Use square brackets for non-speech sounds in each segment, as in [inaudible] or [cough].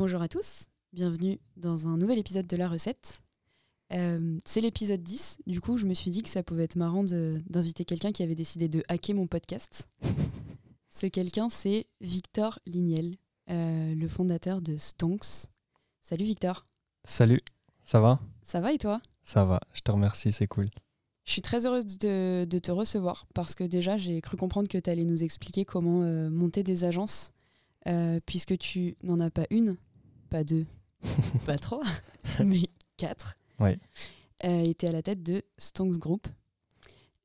Bonjour à tous, bienvenue dans un nouvel épisode de La Recette. Euh, c'est l'épisode 10, du coup je me suis dit que ça pouvait être marrant d'inviter quelqu'un qui avait décidé de hacker mon podcast. [laughs] Ce quelqu'un, c'est Victor Lignel, euh, le fondateur de Stonks. Salut Victor. Salut, ça va? Ça va et toi? Ça va, je te remercie, c'est cool. Je suis très heureuse de, te recevoir parce que déjà j'ai cru comprendre que tu allais nous expliquer comment euh, monter des agences puisque tu n'en as pas une, pas deux, [laughs] pas trois, [laughs] mais quatre. Ouais. Euh, était à la tête de Stonks Group.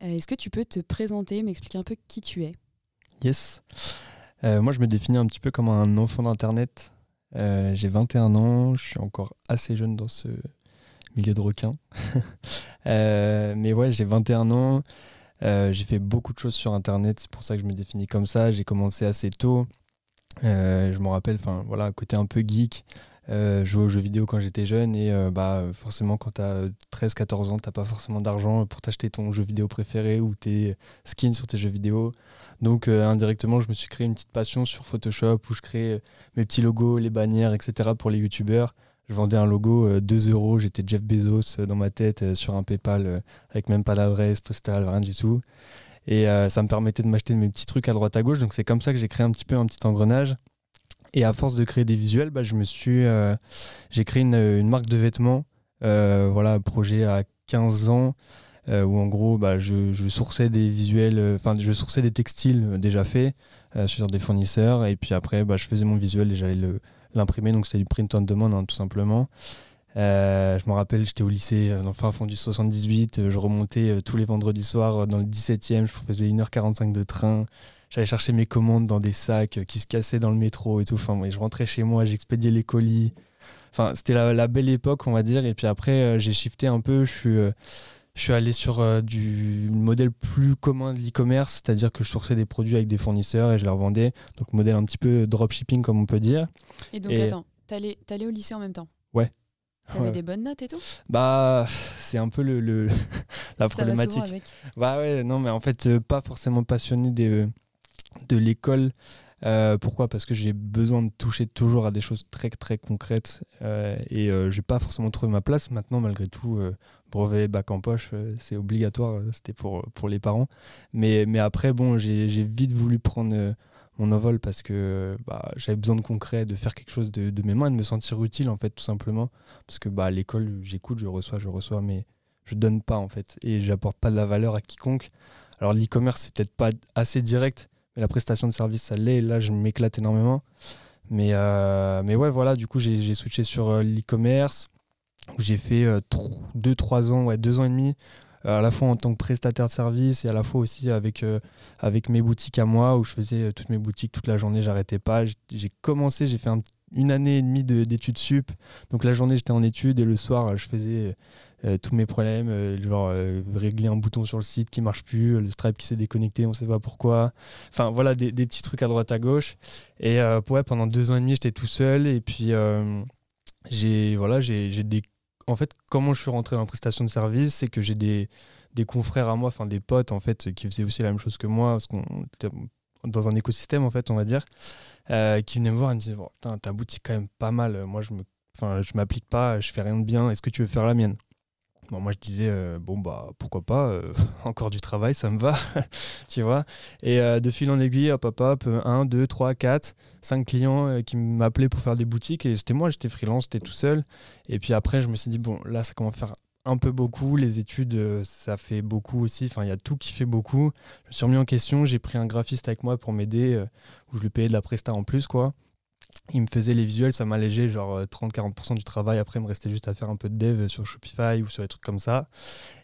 Euh, est-ce que tu peux te présenter, m'expliquer un peu qui tu es? Yes. Euh, moi, je me définis un petit peu comme un enfant d'Internet. J'ai 21 ans, je suis encore assez jeune dans ce milieu de requin. [laughs] mais ouais, j'ai 21 ans. j'ai fait beaucoup de choses sur Internet, c'est pour ça que je me définis comme ça. J'ai commencé assez tôt. Je me rappelle, enfin voilà, côté un peu geek. Euh, jouer aux jeux vidéo quand j'étais jeune et euh, bah, forcément quand tu as 13-14 ans, tu pas forcément d'argent pour t'acheter ton jeu vidéo préféré ou tes skins sur tes jeux vidéo. Donc euh, indirectement, je me suis créé une petite passion sur Photoshop où je crée mes petits logos, les bannières, etc. pour les youtubeurs. Je vendais un logo 2 euros, j'étais Jeff Bezos dans ma tête sur un PayPal avec même pas d'adresse postale, rien du tout. Et ça me permettait de m'acheter mes petits trucs à droite à gauche. Donc c'est comme ça que j'ai créé un petit peu un petit engrenage. Et à force de créer des visuels, bah, je me suis, euh, j'ai créé une, marque de vêtements. Euh, voilà, projet à 15 ans. Euh, où en gros bah, je, sourçais des visuels, enfin je sourçais des textiles déjà faits sur des fournisseurs et puis après bah, je faisais mon visuel et j'allais l'imprimer donc c'était du print on demand hein, tout simplement. Je me rappelle, j'étais au lycée dans le fin fond du 78, je remontais tous les vendredis soirs dans le 17e, je faisais 1h45 de train, J'allais chercher mes commandes dans des sacs qui se cassaient dans le métro et tout. Enfin, je rentrais chez moi, j'expédiais les colis. Enfin, c'était la, belle époque, on va dire. Et puis après, euh, j'ai shifté un peu. Je suis, euh, je suis allé sur euh, du modèle plus commun de l'e-commerce, c'est-à-dire que je sourçais des produits avec des fournisseurs et je les revendais. Donc, modèle un petit peu dropshipping, comme on peut dire. Et donc, attends, t'allais allais au lycée en même temps? Ouais. T'avais des bonnes notes et tout? Bah, c'est un peu le, [laughs] la problématique. Bah ouais, non, mais en fait, pas forcément passionné des de l'école. Euh, pourquoi? Parce que j'ai besoin de toucher toujours à des choses très très concrètes euh, et euh, j'ai pas forcément trouvé ma place. Maintenant, malgré tout, brevet, bac en poche, c'est obligatoire, c'était pour, pour les parents. Mais, mais après, bon, j'ai vite voulu prendre mon envol parce que bah, j'avais besoin de concret, de faire quelque chose de, de, mes mains, de me sentir utile en fait, tout simplement. Parce que bah, à l'école, j'écoute, je reçois, je reçois, mais je donne pas en fait et j'apporte pas de la valeur à quiconque. Alors l'e-commerce, c'est peut-être pas assez direct la prestation de service, ça l'est. Là, je m'éclate énormément. Mais, euh, mais ouais, voilà, du coup, j'ai switché sur euh, l'e-commerce. J'ai fait 2-3 euh, ans, ouais, 2 ans et demi, à la fois en tant que prestataire de service et à la fois aussi avec, avec mes boutiques à moi, où je faisais toutes mes boutiques toute la journée, j'arrêtais pas. J'ai commencé, j'ai fait une année et demie d'études sup. Donc la journée, j'étais en études et le soir, je faisais euh, tous mes problèmes, euh, genre euh, régler un bouton sur le site qui marche plus, le Stripe qui s'est déconnecté, on sait pas pourquoi. Enfin voilà, des, petits trucs à droite à gauche. Et ouais, pendant deux ans et demi, j'étais tout seul. Et puis j'ai voilà, j'ai des en fait, comment je suis rentré dans la prestation de service, c'est que j'ai des, confrères à moi, enfin des potes en fait, qui faisaient aussi la même chose que moi, parce qu'on était dans un écosystème en fait, on va dire, qui venaient me voir et me disaient bon, ta boutique quand même pas mal. Moi, je me, je m'applique pas, je fais rien de bien. Est-ce que tu veux faire la mienne? Moi, je disais, euh, bon, bah, pourquoi pas, euh, [laughs] encore du travail, ça me va, [laughs] tu vois. Et euh, de fil en aiguille, hop, hop, hop, 1, 2, 3, 4, 5 clients qui m'appelaient pour faire des boutiques. Et c'était moi, j'étais freelance, j'étais tout seul. Et puis après, je me suis dit, bon, là, ça commence à faire un peu beaucoup. Les études, ça fait beaucoup aussi. Enfin, il y a tout qui fait beaucoup. Je me suis remis en question. J'ai pris un graphiste avec moi pour m'aider, où je lui payais de la presta en plus, quoi. Il me faisait les visuels, ça m'allégeait genre 30-40% euh, du travail. Après, il me restait juste à faire un peu de dev sur Shopify ou sur des trucs comme ça.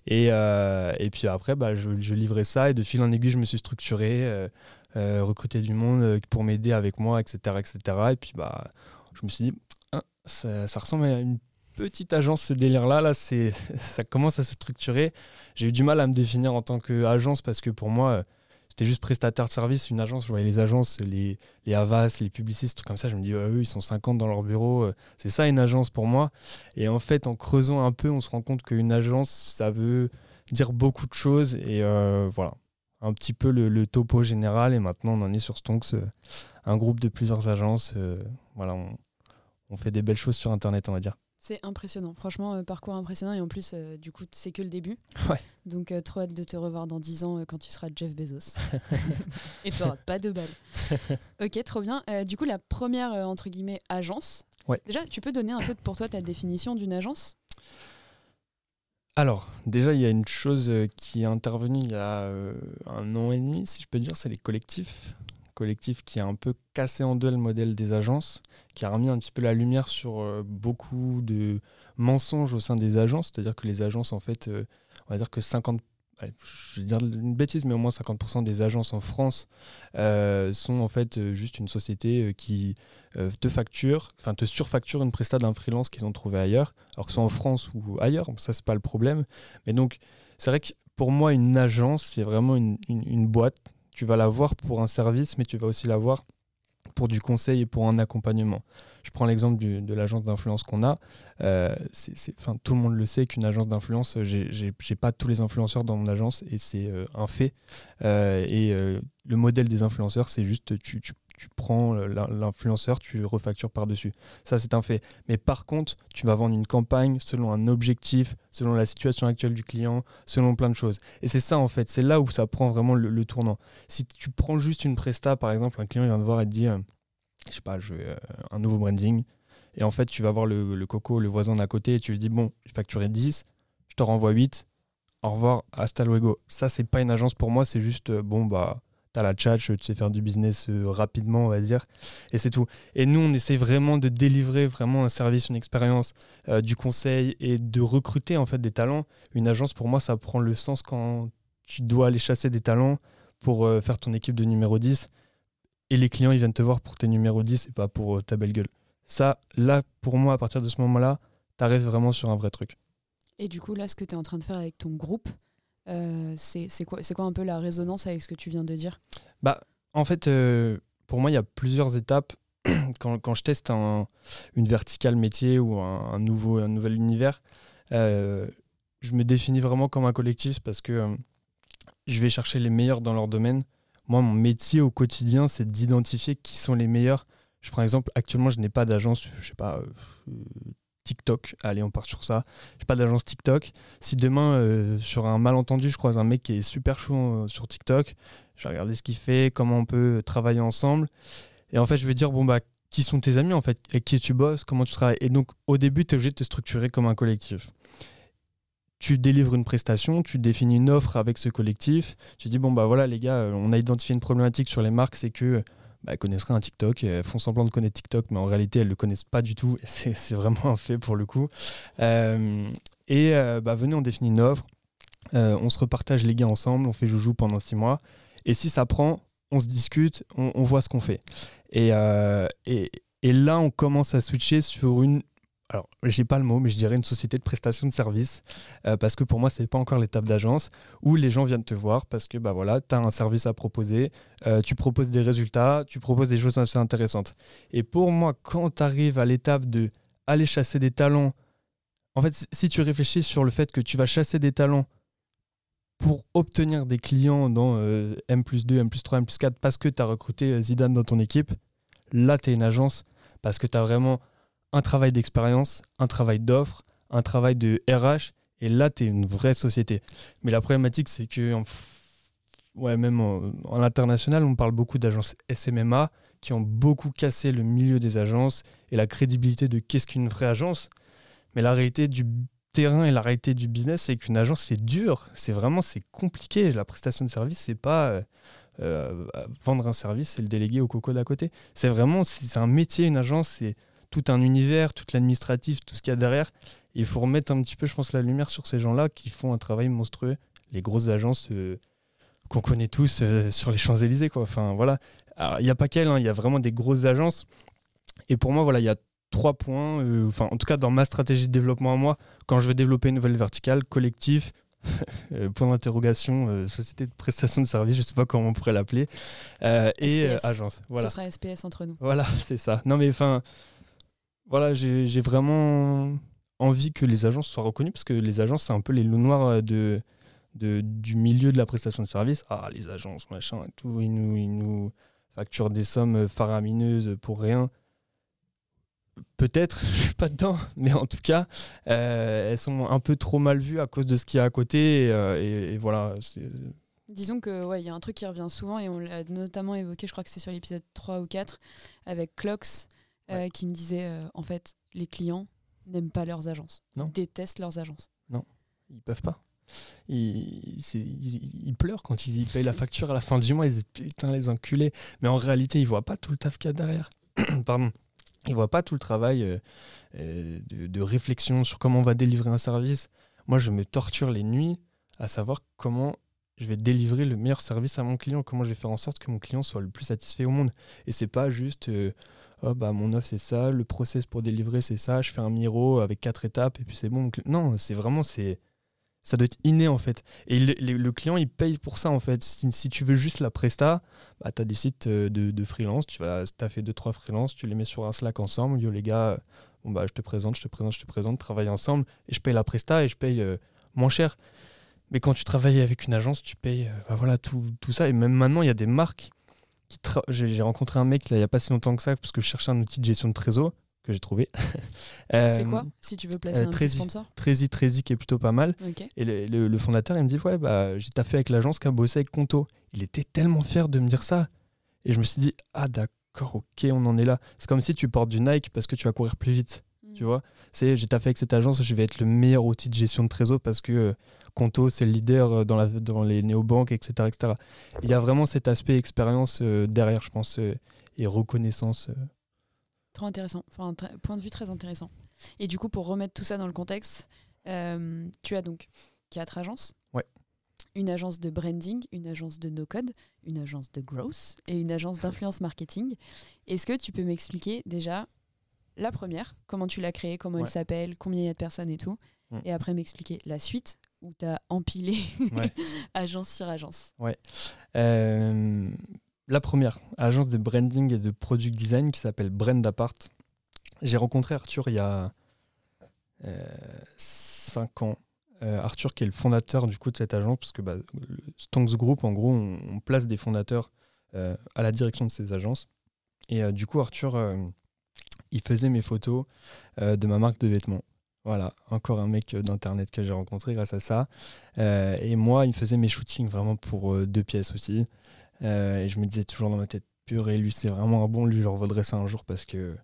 Et, euh, et puis après, bah, je, livrais ça et de fil en aiguille, je me suis structuré, euh, recruté du monde pour m'aider avec moi, etc., etc. Et puis bah, je me suis dit, hein, ça, ça, ressemble à une petite agence ce délire-là. Là, c'est [laughs] ça commence à se structurer. J'ai eu du mal à me définir en tant qu'agence parce que pour moi J'étais juste prestataire de service, une agence. Je voyais les agences, les, les Havas, les publicistes, trucs comme ça. Je me dis, eux, ils sont 50 dans leur bureau. Euh, c'est ça une agence pour moi. Et en fait, en creusant un peu, on se rend compte qu'une agence, ça veut dire beaucoup de choses. Et euh, voilà, un petit peu le, topo général. Et maintenant, on en est sur Stonks, euh, un groupe de plusieurs agences. voilà, on fait des belles choses sur Internet, on va dire. C'est impressionnant, franchement, euh, parcours impressionnant et en plus, euh, du coup, c'est que le début. [laughs] Donc, euh, trop hâte de te revoir dans 10 ans quand tu seras Jeff Bezos. [laughs] [laughs] et tu n'auras pas de balles. ok, trop bien. du coup, la première, entre guillemets, agence. Déjà, tu peux donner un peu pour toi ta définition d'une agence? Alors, déjà, il y a une chose qui est intervenue il y a un an et demi, si je peux dire, c'est les collectifs collectif qui a un peu cassé en deux le modèle des agences, qui a remis un petit peu la lumière sur euh, beaucoup de mensonges au sein des agences, c'est-à-dire que les agences, en fait, euh, on va dire que 50, je vais dire une bêtise, mais au moins 50% des agences en France euh, sont en fait juste une société qui te facture, enfin te surfacture une prestat d'un freelance qu'ils ont trouvé ailleurs, alors que ce soit en France ou ailleurs, ça c'est pas le problème. Mais donc, c'est vrai que pour moi, une agence, c'est vraiment une, une boîte tu vas l'avoir pour un service, mais tu vas aussi l'avoir pour du conseil et pour un accompagnement. Je prends l'exemple de l'agence d'influence qu'on a. Euh, tout le monde le sait qu'une agence d'influence, j'ai pas tous les influenceurs dans mon agence et c'est euh, un fait. Euh, et le modèle des influenceurs, c'est juste tu, tu prends l'influenceur, tu refactures par-dessus. Ça, c'est un fait. Mais par contre, tu vas vendre une campagne selon un objectif, selon la situation actuelle du client, selon plein de choses. Et c'est ça, en fait, c'est là où ça prend vraiment le, tournant. Si tu prends juste une presta, par exemple, un client vient te voir et te dit, euh, je sais pas, je veux euh, un nouveau branding. Et en fait, tu vas voir le, coco, le voisin d'à côté, et tu lui dis, bon, j'ai facturé 10, je te renvoie 8, au revoir, hasta luego. Ça, c'est pas une agence pour moi, c'est juste, euh, bon, bah as la chat, tu sais faire du business euh, rapidement, on va dire, et c'est tout. Et nous, on essaie vraiment de délivrer vraiment un service, une expérience, euh, du conseil et de recruter en fait des talents. Une agence, pour moi, ça prend le sens quand tu dois aller chasser des talents pour euh, faire ton équipe de numéro 10 et les clients, ils viennent te voir pour tes numéros 10 et pas pour ta belle gueule. Ça, là, pour moi, à partir de ce moment-là, tu arrives vraiment sur un vrai truc. Et du coup, là, ce que tu es en train de faire avec ton groupe, euh, c'est quoi, quoi un peu la résonance avec ce que tu viens de dire? Bah, En fait, euh, pour moi, il y a plusieurs étapes. [clears throat] quand, quand, je teste un, une verticale métier ou un, nouveau, un nouvel univers, euh, je me définis vraiment comme un collectif parce que je vais chercher les meilleurs dans leur domaine. Moi, mon métier au quotidien, c'est d'identifier qui sont les meilleurs. Je prends exemple, actuellement, je n'ai pas d'agence, je sais pas, TikTok. Allez, on part sur ça. J'ai pas d'agence TikTok. Si demain, euh, sur un malentendu, je croise un mec qui est super chaud euh, sur TikTok, je vais regarder ce qu'il fait, comment on peut travailler ensemble. Et en fait, je vais dire, bon, bah, qui sont tes amis en fait? Avec qui tu bosses? Comment tu travailles? Et donc, au début, tu es obligé de te structurer comme un collectif. Tu délivres une prestation, tu définis une offre avec ce collectif. Tu dis, bon, bah voilà, les gars, euh, on a identifié une problématique sur les marques, c'est que bah, connaisseraient un TikTok, elles font semblant de connaître TikTok, mais en réalité, elles ne le connaissent pas du tout. [laughs] C'est vraiment un fait pour le coup. Euh, et euh, bah, venez, on définit une offre, euh, on se repartage les gars ensemble, on fait joujou pendant six mois. Et si ça prend, on se discute, on, voit ce qu'on fait. Et, là, on commence à switcher sur une alors j'ai pas le mot, mais je dirais une société de prestation de services, euh, parce que pour moi, c'est pas encore l'étape d'agence, où les gens viennent te voir parce que bah voilà, tu as un service à proposer, euh, tu proposes des résultats, tu proposes des choses assez intéressantes. Et pour moi, quand tu arrives à l'étape de aller chasser des talents, en fait, si tu réfléchis sur le fait que tu vas chasser des talents pour obtenir des clients dans euh, M plus 2, M plus 3, M plus 4, parce que tu as recruté Zidane dans ton équipe, là, tu es une agence, parce que tu as vraiment un travail d'expérience, un travail d'offre, un travail de RH, et là, tu es une vraie société. Mais la problématique, c'est que, ouais, même en, international, on parle beaucoup d'agences SMMA qui ont beaucoup cassé le milieu des agences et la crédibilité de qu'est-ce qu'une vraie agence. Mais la réalité du terrain et la réalité du business, c'est qu'une agence, c'est dur. C'est vraiment, c'est compliqué. La prestation de service, c'est pas. Euh, vendre un service et le déléguer au coco d'à côté. C'est vraiment, c'est un métier, une agence, c'est tout un univers, tout l'administratif, tout ce qu'il y a derrière. il faut remettre un petit peu, je pense, la lumière sur ces gens-là qui font un travail monstrueux. Les grosses agences qu'on connaît tous sur les Champs-Élysées, quoi. Enfin, voilà. Il n'y a pas qu'elles, hein, il y a vraiment des grosses agences. Et pour moi, voilà, il y a trois points, euh, enfin en tout cas dans ma stratégie de développement à moi, quand je veux développer une nouvelle verticale, collectif, [laughs] euh, point d'interrogation, euh, société de prestation de services, je ne sais pas comment on pourrait l'appeler, et agence. Voilà. Ce sera SPS entre nous. Voilà, [laughs] c'est ça. Non mais enfin, voilà, j'ai vraiment envie que les agences soient reconnues, parce que les agences, c'est un peu les loups noirs de, du milieu de la prestation de services. Ah, les agences, machin, tout, ils nous, ils facturent des sommes faramineuses pour rien peut-être, [laughs] je suis pas dedans, mais en tout cas, euh, elles sont un peu trop mal vues à cause de ce qu'il y a à côté. Euh. Disons que ouais, il y a un truc qui revient souvent et on l'a notamment évoqué, je crois que c'est sur l'épisode 3 ou 4 avec Clocks euh, qui me disait en fait les clients n'aiment pas leurs agences, non. ils détestent leurs agences. Non, ils peuvent pas. Ils, ils, pleurent quand ils payent la facture à la fin du mois, ils disent putain les enculés. Mais en réalité, ils voient pas tout le taf qu'il y a derrière. [clears throat] Pardon. Ils voient pas tout le travail euh, euh, de, réflexion sur comment on va délivrer un service. Moi, je me torture les nuits à savoir comment je vais délivrer le meilleur service à mon client, comment je vais faire en sorte que mon client soit le plus satisfait au monde. Et c'est pas juste, euh, oh, bah, mon offre c'est ça, le process pour délivrer c'est ça, je fais un miro avec quatre étapes et puis c'est bon. Non, c'est vraiment, c'est ça doit être inné en fait. Et le, client il paye pour ça en fait. Si, tu veux juste la presta, bah, tu as des sites euh, de, freelance, tu vas fait 2-3 freelance, tu les mets sur un Slack ensemble, yo les gars, bon, bah, je te présente, je te présente, je te présente, travaille ensemble et je paye la presta et je paye euh, moins cher. Mais quand tu travailles avec une agence, tu payes euh, bah, voilà, tout, tout, ça. Et même maintenant, il y a des marques J'ai rencontré un mec là, il n'y a pas si longtemps que ça parce que je cherchais un outil de gestion de trésor que j'ai trouvé. [laughs] c'est quoi Si tu veux placer euh, un sponsor Trési, Trési qui est plutôt pas mal. Et le, fondateur, il me dit Ouais, bah, j'ai taffé avec l'agence qui a bossé avec Conto. Il était tellement fier de me dire ça. Et je me suis dit Ah, d'accord, ok, on en est là. C'est comme si tu portes du Nike parce que tu vas courir plus vite. Hmm. Tu vois C'est j'ai taffé avec cette agence, je vais être le meilleur outil de gestion de trésor parce que. Euh, Conto, c'est le leader euh, dans, la, dans les néobanques, etc., etc. Il y a vraiment cet aspect expérience derrière, je pense, et reconnaissance Trop intéressant, enfin, point de vue très intéressant. Et du coup, pour remettre tout ça dans le contexte, euh, tu as donc quatre agences. Ouais. Une agence de branding, une agence de no-code, une agence de growth et une agence d'influence marketing. Est-ce que tu peux m'expliquer déjà la première, comment tu l'as créée, comment elle s'appelle, combien il y a de personnes et tout, mm. et après m'expliquer la suite où tu as empilé [laughs] agence sur agence. Ouais. Euh, la première, agence de branding et de product design qui s'appelle Brand Apart. J'ai rencontré Arthur il y a 5 euh, ans. Euh, Arthur qui est le fondateur du coup de cette agence, parce que bah, Stonks Group, en gros, on, place des fondateurs à la direction de ces agences. Et du coup, Arthur, il faisait mes photos de ma marque de vêtements. Voilà, encore un mec d'internet que j'ai rencontré grâce à ça. et moi, il faisait mes shootings vraiment pour deux pièces aussi. Euh, et je me disais toujours dans ma tête, purée, lui c'est vraiment un bon, lui je revaudrais ça un jour parce que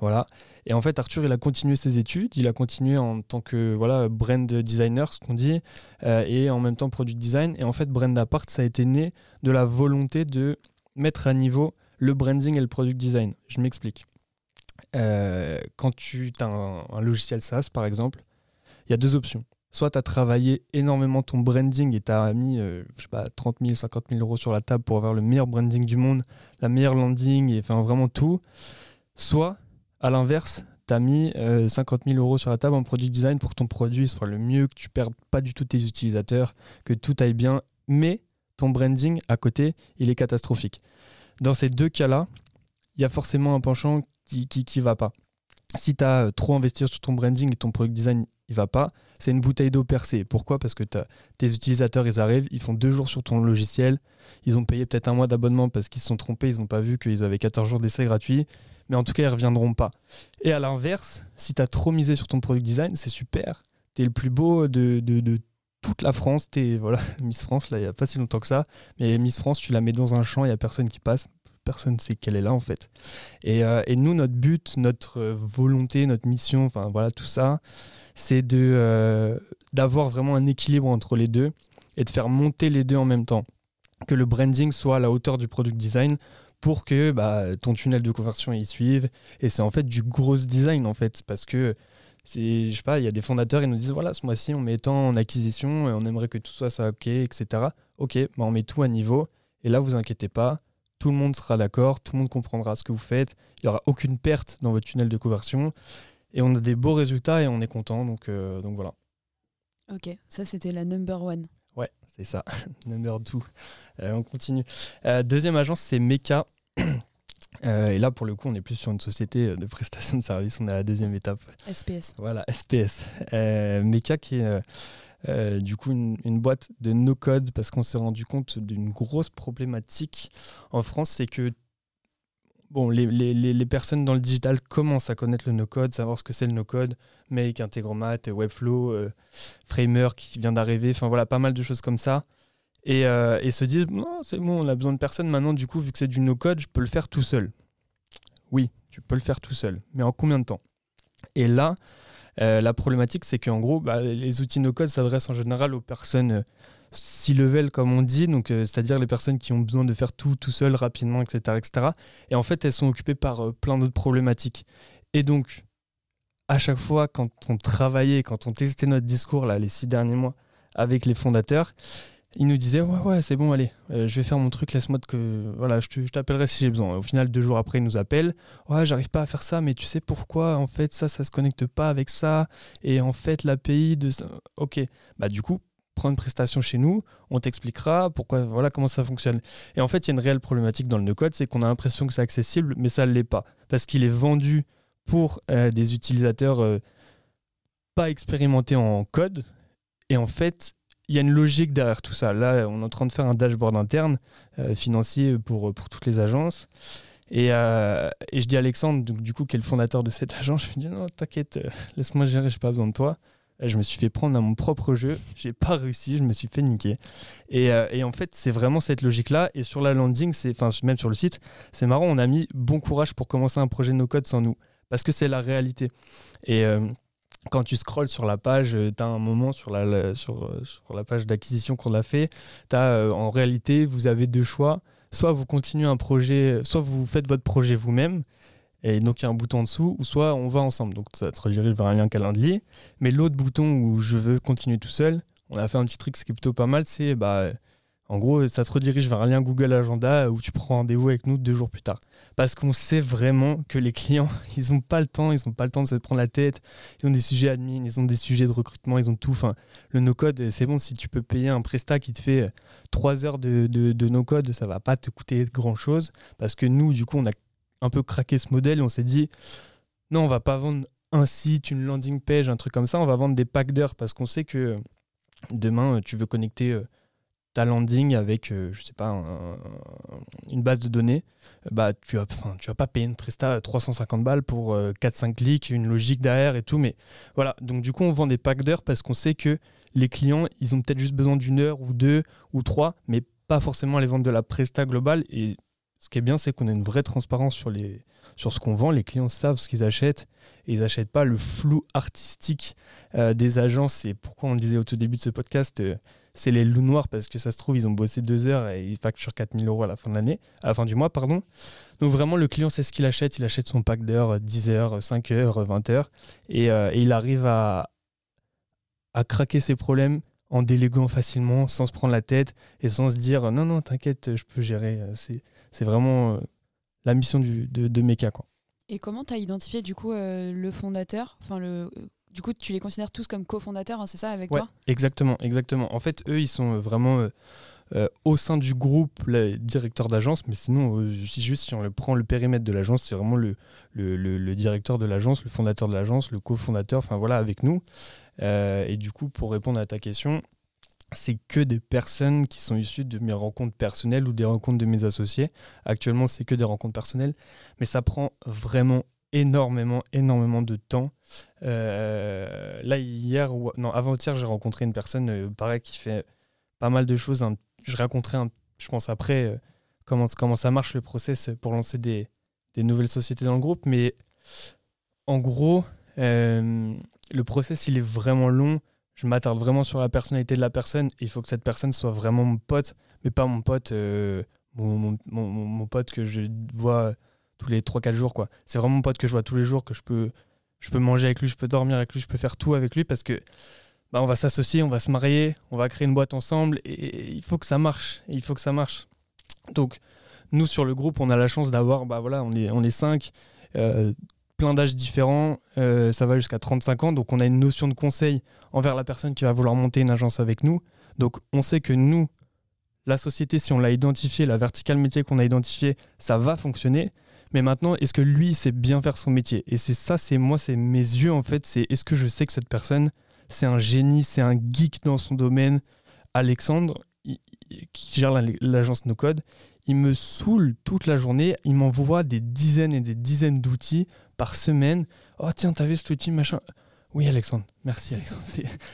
voilà. Et en fait, Arthur, il a continué ses études. Il a continué en tant que voilà brand designer, ce qu'on dit, euh, et en même temps product design. Et en fait, Brand Apart, ça a été né de la volonté de mettre à niveau le branding et le product design. Je m'explique. Euh, quand tu as un, logiciel SaaS, par exemple, il y a deux options soit tu as travaillé énormément ton branding et tu as mis euh, je sais pas, 30 000, 50 000 euros sur la table pour avoir le meilleur branding du monde, la meilleure landing, et enfin vraiment tout. Soit, à l'inverse, tu as mis 50 euh, 000 euros sur la table en produit design pour que ton produit soit le mieux, que tu perdes pas du tout tes utilisateurs, que tout aille bien, mais ton branding à côté, il est catastrophique. Dans ces deux cas-là, il y a forcément un penchant qui, va pas. Si tu as euh, trop investi sur ton branding et ton product design, il va pas, c'est une bouteille d'eau percée. Pourquoi? Parce que tes utilisateurs, ils arrivent, ils font deux jours sur ton logiciel, ils ont payé peut-être un mois d'abonnement parce qu'ils se sont trompés, ils n'ont pas vu qu'ils avaient 14 jours d'essai gratuit, mais en tout cas, ils reviendront pas. Et à l'inverse, si tu as trop misé sur ton product design, c'est super. Tu es le plus beau de, toute la France. Tu voilà, [laughs] Miss France, là, il n'y a pas si longtemps que ça. Mais Miss France, tu la mets dans un champ, il n'y a personne qui passe personne ne sait qu'elle est là en fait. Et, euh, et, nous, notre but, notre volonté, notre mission, enfin voilà, tout ça, c'est de euh, d'avoir vraiment un équilibre entre les deux et de faire monter les deux en même temps. que le branding soit à la hauteur du product design pour que bah, ton tunnel de conversion y suive. Et c'est en fait du gros design en fait, parce que je sais pas, il y a des fondateurs qui nous disent voilà, ce mois-ci on met tant en acquisition, et on aimerait que tout soit ça ok, etc. Ok, bah on met tout à niveau. Et là, vous inquiétez pas, tout le monde sera d'accord, tout le monde comprendra ce que vous faites. Il n'y aura aucune perte dans votre tunnel de conversion. Et on a des beaux résultats et on est content. Donc, euh, donc voilà. Ok, ça c'était la number one. Ouais, c'est ça. [laughs] number two. Euh, on continue. Euh, deuxième agence, c'est Meka. [clears throat] et là, pour le coup, on est plus sur une société de prestation de services. On est à la deuxième étape. SPS. Voilà, SPS. Meka qui est euh, du coup, une, boîte de no-code parce qu'on s'est rendu compte d'une grosse problématique en France, c'est que bon, les, les, personnes dans le digital commencent à connaître le no-code, savoir ce que c'est le no-code, Make, Integromat, Webflow, euh, Framer qui vient d'arriver, enfin voilà, pas mal de choses comme ça. Et, euh, et se disent, non, c'est bon, on a besoin de personne maintenant, du coup, vu que c'est du no-code, je peux le faire tout seul. Oui, tu peux le faire tout seul, mais en combien de temps? Et là, euh, la problématique, c'est qu'en gros, bah, les outils no-code s'adressent en général aux personnes si euh, comme on dit, donc euh, c'est-à-dire les personnes qui ont besoin de faire tout tout seul rapidement, etc., etc. Et en fait, elles sont occupées par plein d'autres problématiques. Et donc, à chaque fois, quand on travaillait, quand on testait notre discours là les six derniers mois avec les fondateurs, il nous disait ouais ouais c'est bon allez euh, je vais faire mon truc laisse-moi que voilà je t'appellerai si j'ai besoin. Au final deux jours après il nous appelle. Ouais j'arrive pas à faire ça mais tu sais pourquoi en fait ça ça se connecte pas avec ça? Et en fait l'API de ok. Bah du coup prends une prestation chez nous on t'expliquera pourquoi voilà comment ça fonctionne. Et en fait il y a une réelle problématique dans le no code c'est qu'on a l'impression que c'est accessible mais ça ne l'est pas. Parce qu'il est vendu pour euh, des utilisateurs euh, pas expérimentés en code. Et en fait il y a une logique derrière tout ça. Là, on est en train de faire un dashboard interne euh, financier pour, pour toutes les agences. Et, euh, je dis à Alexandre, du coup, qui est le fondateur de cette [laughs] agence, je lui dis non, t'inquiète, euh, laisse-moi gérer, j'ai pas besoin de toi. je me suis fait prendre à mon propre jeu, j'ai pas réussi, je me suis fait niquer. Et, et en fait, c'est vraiment cette logique-là. Et sur la landing, enfin même sur le site, c'est marrant, on a mis bon courage pour commencer un projet no code sans nous, parce que c'est la réalité. Et quand tu scrolles sur la page, euh, tu as un moment sur la, sur, euh, sur la page d'acquisition qu'on a fait, euh, en réalité, vous avez deux choix. Soit vous continuez un projet, soit vous faites votre projet vous-même, et donc il y a un bouton en dessous, ou soit on va ensemble. Donc ça te redirige vers un lien calendrier. Mais l'autre bouton où je veux continuer tout seul, on a fait un petit truc qui est plutôt pas mal, c'est bah, en gros, ça te redirige vers un lien Google Agenda où tu prends rendez-vous avec nous deux jours plus tard. Parce qu'on sait vraiment que les clients, [laughs] ils n'ont pas le temps, ils n'ont pas le temps de se prendre la tête. Ils ont des sujets admin, ils ont des sujets de recrutement, ils ont tout. Enfin, le no-code, c'est bon, si tu peux payer un prestat qui te fait trois heures de, de, no-code, ça va pas te coûter grand-chose. Parce que nous, du coup, on a un peu craqué ce modèle et on s'est dit, non, on va pas vendre un site, une landing page, un truc comme ça, on va vendre des packs d'heures parce qu'on sait que demain, tu veux connecter ta landing avec, je euh, je sais pas, une base de données, bah, tu vas, tu vas pas payer une presta 350 balles pour 4-5 euh, clics, une logique derrière et tout. Mais voilà, donc du coup, on vend des packs d'heures parce qu'on sait que les clients, ils ont peut-être juste besoin d'une heure ou deux ou trois, mais pas forcément les vendre de la presta globale. Et ce qui est bien, c'est qu'on a une vraie transparence sur, les, sur ce qu'on vend. Les clients savent ce qu'ils achètent et ils n'achètent pas le flou artistique euh, des agences. Et pourquoi on disait au tout début de ce podcast c'est les loups noirs parce que ça se trouve, ils ont bossé deux heures et ils facturent 4000 euros à la fin de l'année, à fin du mois, pardon. Donc vraiment, le client sait ce qu'il achète. Il achète son pack d'heures, 10 heures, 5 heures, 20 heures. Euh, et, il arrive à, à craquer ses problèmes en déléguant facilement, sans se prendre la tête et sans se dire non, non, t'inquiète, je peux gérer. C'est vraiment euh, la mission du, de, de. Quoi. Et comment tu as identifié du coup euh, le fondateur, enfin le du coup, tu les considères tous comme cofondateurs, hein, c'est ça, avec toi? Exactement, exactement. En fait, eux, ils sont vraiment euh, euh, au sein du groupe les directeurs d'agence, mais sinon, euh, juste si on prend le périmètre de l'agence, c'est vraiment le, le, directeur de l'agence, le fondateur de l'agence, le cofondateur, enfin voilà, avec nous. et du coup, pour répondre à ta question, c'est que des personnes qui sont issues de mes rencontres personnelles ou des rencontres de mes associés. Actuellement, c'est que des rencontres personnelles, mais ça prend vraiment énormément, énormément de temps. Euh, là, hier, ou non, avant-hier, j'ai rencontré une personne, euh, pareil, qui fait pas mal de choses. je raconterai, je pense, après euh, comment, comment ça marche le process pour lancer des, nouvelles sociétés dans le groupe. Mais en gros, le process, il est vraiment long. je m'attarde vraiment sur la personnalité de la personne. il faut que cette personne soit vraiment mon pote, mais pas mon pote, mon, mon, pote que je vois tous les 3-4 jours. quoi. C'est vraiment mon pote que je vois tous les jours, que je peux, je peux manger avec lui, je peux dormir avec lui, je peux faire tout avec lui parce que bah, on va s'associer, on va se marier, on va créer une boîte ensemble et il faut que ça marche. Il faut que ça marche. Donc, nous, sur le groupe, on a la chance d'avoir, bah voilà, on est, on est cinq, euh, plein d'âges différents, euh, ça va jusqu'à 35 ans, donc on a une notion de conseil envers la personne qui va vouloir monter une agence avec nous. Donc, on sait que nous, la société, si on l'a identifié, la verticale métier qu'on a identifié, ça va fonctionner. Mais maintenant, est-ce que lui sait bien faire son métier? Et c'est ça, c'est moi, c'est mes yeux en fait. C'est est-ce que je sais que cette personne, c'est un génie, c'est un geek dans son domaine? Alexandre, qui gère l'agence No Code, il me saoule toute la journée. Il m'envoie des dizaines et des dizaines d'outils par semaine. Oh tiens, t'as vu cet outil, machin? Oui, Alexandre. Merci, Alexandre.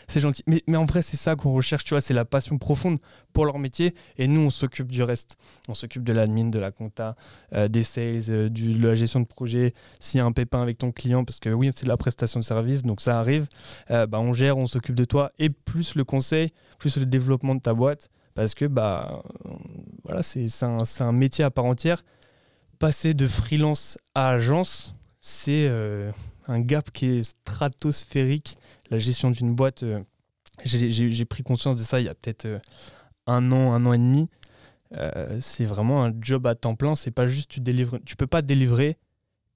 C'est gentil. Mais, en vrai, c'est ça qu'on recherche, tu vois. C'est la passion profonde pour leur métier. Et nous, on s'occupe du reste. On s'occupe de l'admin, de la compta, euh, des sales, euh, de la gestion de projet. S'il y a un pépin avec ton client, parce que oui, c'est de la prestation de service, donc ça arrive, euh, bah, on gère, on s'occupe de toi. Et plus le conseil, plus le développement de ta boîte parce que bah, voilà, c'est un, métier à part entière. Passer de freelance à agence, c'est un gap qui est stratosphérique. La gestion d'une boîte, euh, j'ai pris conscience de ça il y a peut-être euh, un an, un an et demi. c'est vraiment un job à temps plein. C'est pas juste tu délivres, tu peux pas délivrer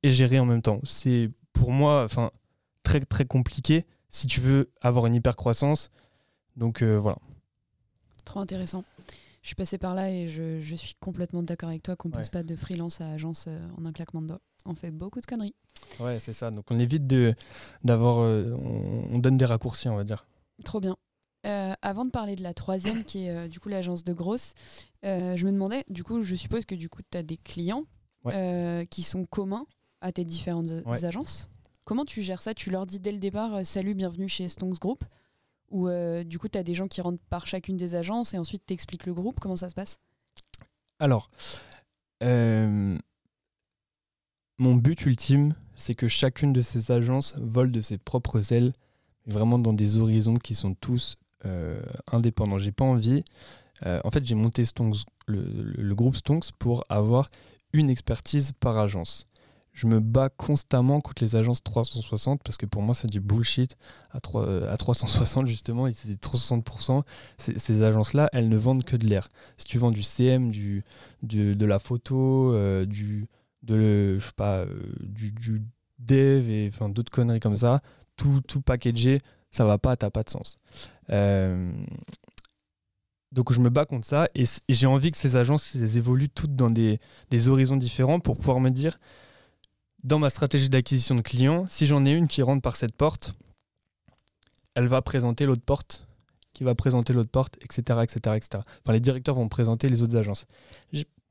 et gérer en même temps. C'est pour moi, enfin, très très compliqué si tu veux avoir une hyper croissance. Donc voilà. Trop intéressant. Je suis passée par là et je, suis complètement d'accord avec toi qu'on ne passe pas de freelance à agence euh, en un claquement de doigts. On fait beaucoup de conneries. Ouais, c'est ça. Donc on évite de d'avoir, euh, on, donne des raccourcis, on va dire. Trop bien. Euh, avant de parler de la troisième, qui est du coup l'agence de grosse, je me demandais, du coup, je suppose que du coup, tu as des clients qui sont communs à tes différentes agences. Comment tu gères ça? Tu leur dis dès le départ, salut, bienvenue chez Stonks Group? Ou euh, du coup, tu as des gens qui rentrent par chacune des agences et ensuite tu expliques le groupe? Comment ça se passe? Alors, euh, mon but ultime, c'est que chacune de ces agences vole de ses propres ailes, vraiment dans des horizons qui sont tous euh, indépendants. J'ai pas envie. en fait, j'ai monté le, groupe Stonks pour avoir une expertise par agence je me bats constamment contre les agences 360 parce que pour moi c'est du bullshit à, 3, à 360 justement et c'est 360% ces, agences là elles ne vendent que de l'air si tu vends du CM de la photo euh, du de je sais pas euh, du, du, dev et enfin d'autres conneries comme ça tout tout packagé ça va pas t'as pas de sens euh, donc je me bats contre ça et, j'ai envie que ces agences elles évoluent toutes dans des, des horizons différents pour pouvoir me dire dans ma stratégie d'acquisition de clients, si j'en ai une qui rentre par cette porte, elle va présenter l'autre porte, qui va présenter l'autre porte, etc., etc., etc. Enfin, les directeurs vont présenter les autres agences.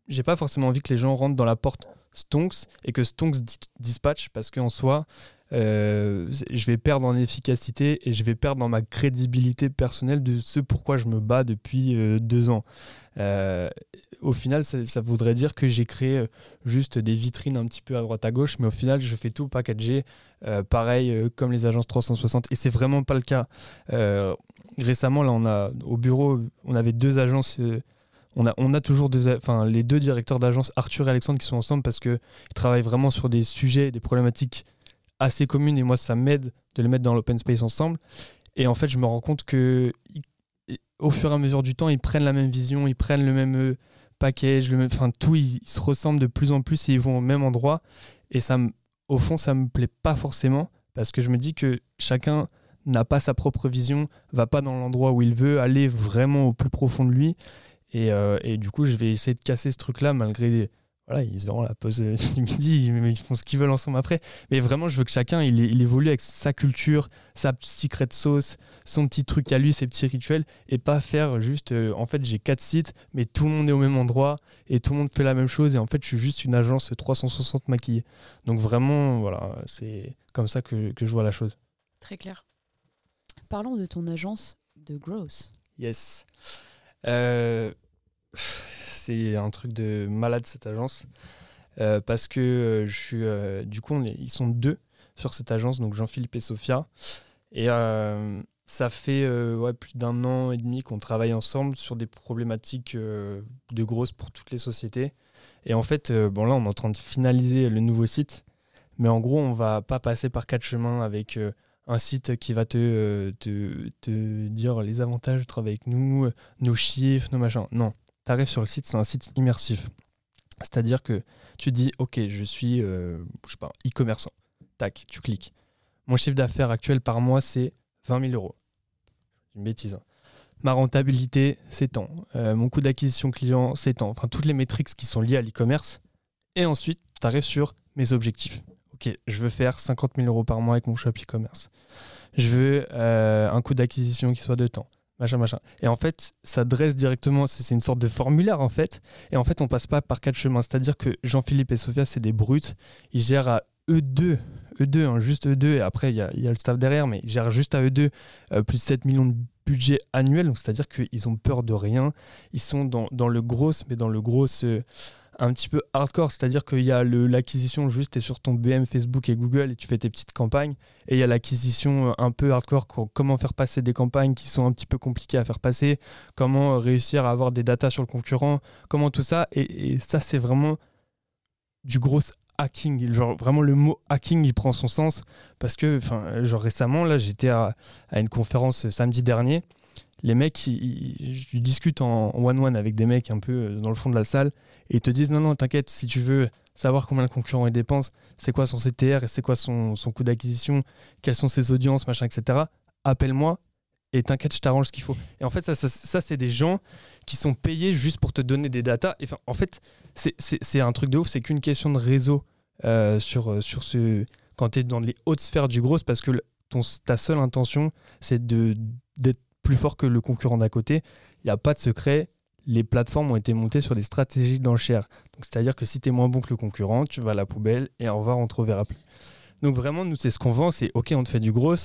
J'ai pas forcément envie que les gens rentrent dans la porte Stonks et que Stonks dispatch parce qu'en soi, euh, je vais perdre en efficacité et je vais perdre dans ma crédibilité personnelle de ce pourquoi je me bats depuis euh, deux ans. Euh, au final, ça, voudrait dire que j'ai créé juste des vitrines un petit peu à droite à gauche, mais au final, je fais tout packager, pareil comme les agences 360. Et c'est vraiment pas le cas. récemment, là, on a au bureau, on avait deux agences on a, on a toujours enfin, les deux directeurs d'agence, Arthur et Alexandre, qui sont ensemble parce qu'ils travaillent vraiment sur des sujets, des problématiques assez communes et moi ça m'aide de les mettre dans l'open space ensemble. Et en fait, je me rends compte que au fur et à mesure du temps, ils prennent la même vision, ils prennent le même euh, package, le enfin tout, ils, se ressemblent de plus en plus et ils vont au même endroit. Et ça, au fond, ça me plaît pas forcément parce que je me dis que chacun n'a pas sa propre vision, va pas dans l'endroit où il veut, aller vraiment au plus profond de lui. Et, euh, et du coup, je vais essayer de casser ce truc-là malgré voilà, ils se verront la pause [laughs] du midi, ils font ce qu'ils veulent ensemble après. Mais vraiment, je veux que chacun il, évolue avec sa culture, sa secret sauce, son petit truc à lui, ses petits rituels, et pas faire juste. Euh, en fait, j'ai quatre sites, mais tout le monde est au même endroit et tout le monde fait la même chose. Et en fait, je suis juste une agence 360 maquillée. Donc vraiment, voilà, c'est comme ça que, que je vois la chose. Très clair. Parlons de ton agence de growth. Yes. Euh c'est un truc de malade cette agence. Euh, parce que euh, je suis. Euh, du coup, ils sont deux sur cette agence, donc Jean-Philippe et Sophia. Et ça fait ouais, plus d'un an et demi qu'on travaille ensemble sur des problématiques de grosses pour toutes les sociétés. Et en fait, bon là, on est en train de finaliser le nouveau site. Mais en gros, on va pas passer par quatre chemins avec un site qui va te, te, te, dire les avantages de travailler avec nous, nos chiffres, nos machins. Non, tu arrives sur le site, c'est un site immersif. C'est-à-dire que tu dis, OK, je suis, euh, je e-commerçant. Tac, tu cliques. Mon chiffre d'affaires actuel par mois, c'est 20 000 euros. Une bêtise. Hein. Ma rentabilité, c'est tant. Euh, mon coût d'acquisition client, c'est tant. Enfin, toutes les métriques qui sont liées à l'e-commerce. Et ensuite, tu sur mes objectifs. OK, je veux faire 50 000 euros par mois avec mon shop e-commerce. Je veux euh, un coût d'acquisition qui soit de temps Et en fait, ça dresse directement, c'est une sorte de formulaire en fait. Et en fait, on passe pas par quatre chemins. C'est-à-dire que Jean-Philippe et Sophia, c'est des brutes. Ils gèrent à eux deux, eux deux, hein, juste eux deux. Et après, il y a, le staff derrière, mais ils gèrent juste à eux deux euh, plus de 7 millions de budget annuel. C'est-à-dire qu'ils ont peur de rien. Ils sont dans, dans le gros, mais dans le gros. Euh, un petit peu hardcore, c'est-à-dire qu'il y a l'acquisition juste, es sur ton BM, Facebook et Google et tu fais tes petites campagnes, et il y a l'acquisition euh, un peu hardcore, comment faire passer des campagnes qui sont un petit peu compliquées à faire passer, comment réussir à avoir des datas sur le concurrent, comment tout ça, et, ça c'est vraiment du gros hacking, genre vraiment le mot hacking il prend son sens, parce que enfin genre récemment là j'étais à, à une conférence samedi dernier, les mecs, ils, je discute en one-one avec des mecs un peu euh, dans le fond de la salle et ils te disent non, non, t'inquiète, si tu veux savoir combien le concurrent dépense, c'est quoi son CTR et c'est quoi son, son coût d'acquisition, quelles sont ses audiences, machin, etc., appelle-moi et t'inquiète, je t'arrange ce qu'il faut. Et en fait, ça, ça, c'est des gens qui sont payés juste pour te donner des datas. Et en fait, c'est un truc de ouf, c'est qu'une question de réseau euh, sur, euh, sur ce. Quand tu es dans les hautes sphères du gros, parce que ton, ta seule intention, c'est d'être plus fort que le concurrent d'à côté. Il n'y a pas de secret. Les plateformes ont été montées sur des stratégies d'enchères. C'est-à-dire que si tu es moins bon que le concurrent, tu vas à la poubelle et au revoir, on te reverra plus. Donc vraiment, nous, c'est ce qu'on vend, c'est OK, on te fait du gros,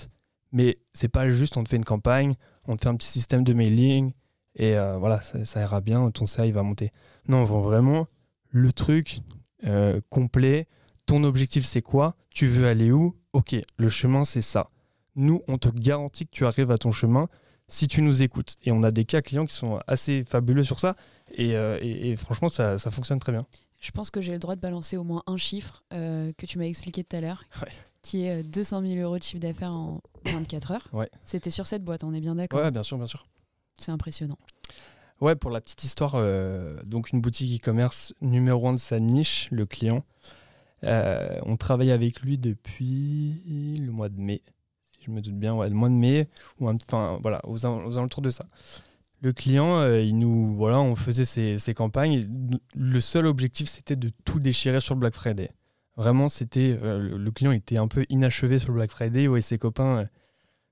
mais c'est pas juste on te fait une campagne, on te fait un petit système de mailing et euh, voilà, ça, ira bien, ton CA va monter. Non, on vend vraiment le truc euh, complet. Ton objectif c'est quoi? Tu veux aller où? Ok, le chemin c'est ça. Nous, on te garantit que tu arrives à ton chemin si tu nous écoutes. Et on a des cas clients qui sont assez fabuleux sur ça. Et, euh, franchement, ça, fonctionne très bien. Je pense que j'ai le droit de balancer au moins un chiffre euh, que tu m'as expliqué tout à l'heure, [laughs] qui est 200 euh, 000 euros de chiffre d'affaires en 24 heures. Ouais. C'était sur cette boîte, on est bien d'accord Ouais, bien sûr, bien sûr. C'est impressionnant. Ouais, pour la petite histoire, donc une boutique e-commerce numéro un de sa niche, le client. on travaille avec lui depuis le mois de mai je me doute bien, ouais, le mois de mai, ou enfin voilà, aux, alentours de ça. Le client, euh, il nous, voilà, on faisait ces, campagnes. Le seul objectif, c'était de tout déchirer sur Black Friday. Vraiment, c'était euh, le client était un peu inachevé sur Black Friday, et ses copains, euh,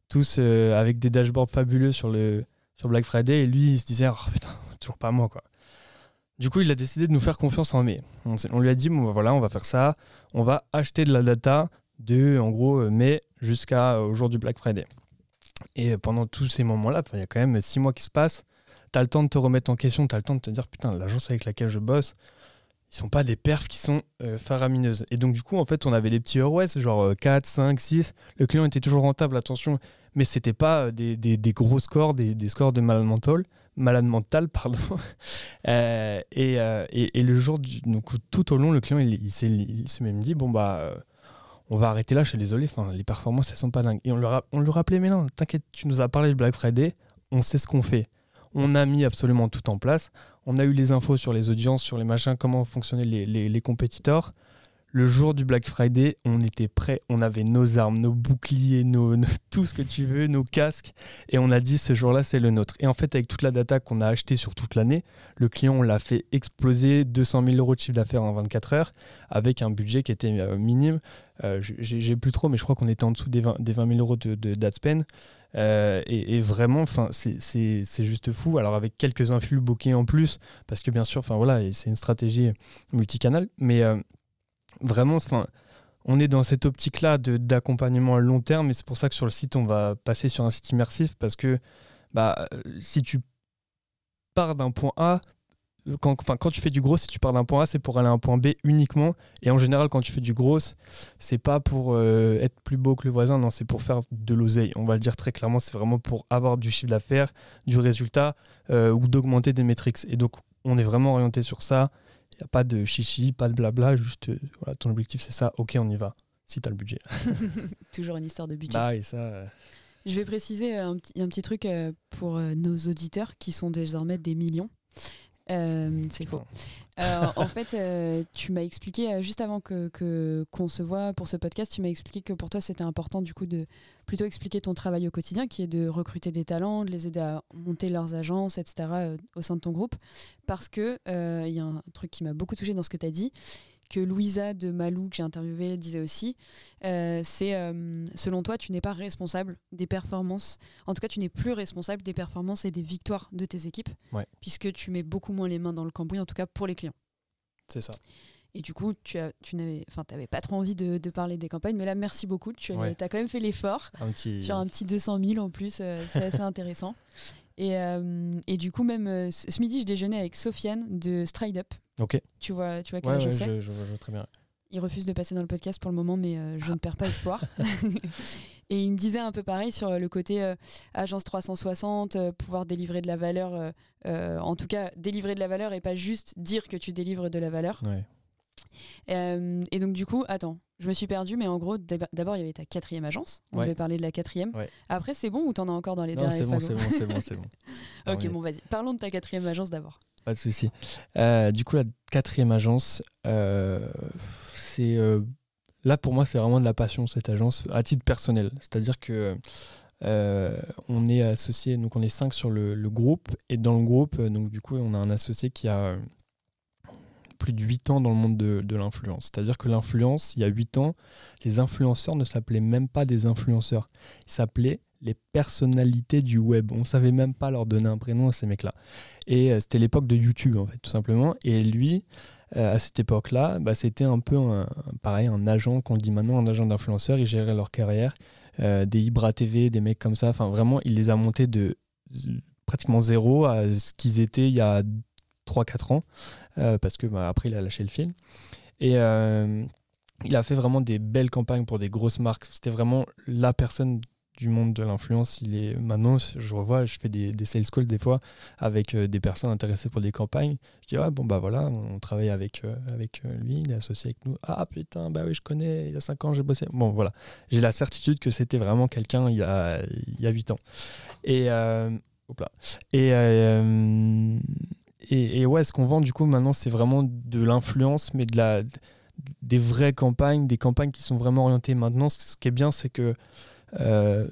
tous avec des dashboards fabuleux sur le sur Black Friday, et lui, il se disait, oh, putain, [laughs] toujours pas moi, quoi. Du coup, il a décidé de nous faire confiance en mai. On, on lui a dit, bon, voilà, on va faire ça, on va acheter de la data de, en gros, mai jusqu'au jour du Black Friday. Et pendant tous ces moments-là, il y a quand même six mois qui se passent. Tu as le temps de te remettre en question, tu as le temps de te dire putain, l'agence avec laquelle je bosse, ils sont pas des perfs qui sont euh, faramineuses. Et donc, du coup, en fait, on avait des petits ROS, genre 4, 5, 6. Le client était toujours rentable, attention, mais c'était pas euh, des, des, gros scores, des, scores de malade mental, [laughs] pardon. Euh, et, et, et, le jour, du, donc, tout au long, le client, il, il s'est même dit bon, bah on va arrêter là, je suis désolé, les performances, elles sont pas dingues. Et on, leur on rappelait, mais non, t'inquiète, tu nous as parlé de Black Friday, on sait ce qu'on fait. On a mis absolument tout en place. On a eu les infos sur les audiences, sur les machins, comment fonctionnaient les, les compétiteurs le jour du Black Friday, on était prêts, on avait nos armes, nos boucliers, nos, [laughs] tout ce que tu veux, nos casques, et on a dit ce jour-là, c'est le nôtre. Et en fait, avec toute la data qu'on a achetée sur toute l'année, le client, l'a fait exploser 200 000 euros de chiffre d'affaires en 24 heures, avec un budget qui était euh, minime. Euh, J'ai plus trop, mais je crois qu'on était en dessous des 20, des 000 euros de, de spend. Euh, et, vraiment, c'est juste fou. Alors avec quelques influx bookés en plus, parce que bien sûr, voilà, c'est une stratégie multicanal, mais euh, vraiment, enfin, on est dans cette optique-là d'accompagnement à long terme, et c'est pour ça que sur le site, on va passer sur un site immersif, parce que bah, si tu pars d'un point A, quand, quand tu fais du gros, si tu pars d'un point A, c'est pour aller à un point B uniquement. Et en général, quand tu fais du gros, c'est pas pour euh, être plus beau que le voisin, non, c'est pour faire de l'oseille. On va le dire très clairement, c'est vraiment pour avoir du chiffre d'affaires, du résultat euh, ou d'augmenter des métriques. Et donc, on est vraiment orienté sur ça. Il n'y a pas de chichi, pas de blabla, juste voilà, ton objectif c'est ça, ok, on y va, si tu as le budget. [laughs] Toujours une histoire de budget. Bah, et ça. Je vais préciser un, un petit truc pour nos auditeurs qui sont désormais des millions. Euh, c'est faux. Euh, en fait, euh, tu m'as expliqué juste avant que qu'on se voit pour ce podcast, tu m'as expliqué que pour toi c'était important du coup de plutôt expliquer ton travail au quotidien, qui est de recruter des talents, de les aider à monter leurs agences, etc. au sein de ton groupe, parce que il y a un truc qui m'a beaucoup touché dans ce que tu as dit, que Louisa de Malou, que j'ai interviewé, disait aussi, euh, c'est euh, selon toi, tu n'es pas responsable des performances. En tout cas, tu n'es plus responsable des performances et des victoires de tes équipes, puisque tu mets beaucoup moins les mains dans le cambouis, en tout cas pour les clients. C'est ça. Et du coup, tu as, tu n'avais, enfin, pas trop envie de, parler des campagnes, mais là, merci beaucoup. Tu as, as quand même fait l'effort sur un petit 200 000 en plus. Euh, c'est assez [laughs] intéressant. Et, et, du coup, même ce midi, je déjeunais avec Sofiane de Stride Up, Ok. Tu vois, tu vois quel je sais. Je, vois très bien. Il refuse de passer dans le podcast pour le moment, mais euh, je ne perds pas espoir. [laughs] [laughs] et il me disait un peu pareil sur le côté euh, agence 360, euh, pouvoir délivrer de la valeur, en tout cas délivrer de la valeur et pas juste dire que tu délivres de la valeur. Et donc du coup, attends, je me suis perdu, mais en gros, d'abord il y avait ta quatrième agence. On avait parlé de la quatrième. Après, c'est bon ou t'en as encore dans les derniers C'est bon, c'est bon, c'est bon, [laughs] c'est bon. ok, bon, vas-y. Parlons de ta quatrième agence d'abord. Pas de souci. Euh, du coup, la quatrième agence, euh, c'est euh, là pour moi, c'est vraiment de la passion cette agence à titre personnel. C'est-à-dire que on est associé, donc on est cinq sur le, groupe et dans le groupe, donc du coup, on a un associé qui a plus de 8 ans dans le monde de, de l'influence. C'est-à-dire que l'influence, il y a 8 ans, les influenceurs ne s'appelaient même pas des influenceurs. Ils s'appelaient les personnalités du web. On savait même pas leur donner un prénom à ces mecs-là. Et euh, c'était l'époque de YouTube, en fait, tout simplement. Et lui, euh, à cette époque-là, bah, c'était un peu pareil, un agent qu'on dit maintenant, un agent d'influenceur. Il gérait leur carrière, euh, des Ibra TV, des mecs comme ça. Enfin, vraiment, il les a montés de pratiquement zéro à ce qu'ils étaient il y a 3-4 ans, parce que bah, après, il a lâché le fil. Et il a fait vraiment des belles campagnes pour des grosses marques. C'était vraiment la personne du monde de l'influence. Il est maintenant, je revois, je fais des, sales calls des fois avec euh, des personnes intéressées pour des campagnes. Je dis ouais bon bah voilà, on travaille avec euh, avec euh, lui, il est associé avec nous. Ah putain bah oui je connais. Il y a 5 ans j'ai bossé. Bon voilà, j'ai la certitude que c'était vraiment quelqu'un il y a il y a 8 ans. Et hop là. Et et, ouais, ce qu'on vend du coup maintenant, c'est vraiment de l'influence, mais de la, des vraies campagnes, des campagnes qui sont vraiment orientées maintenant. Ce qui est bien, c'est que euh,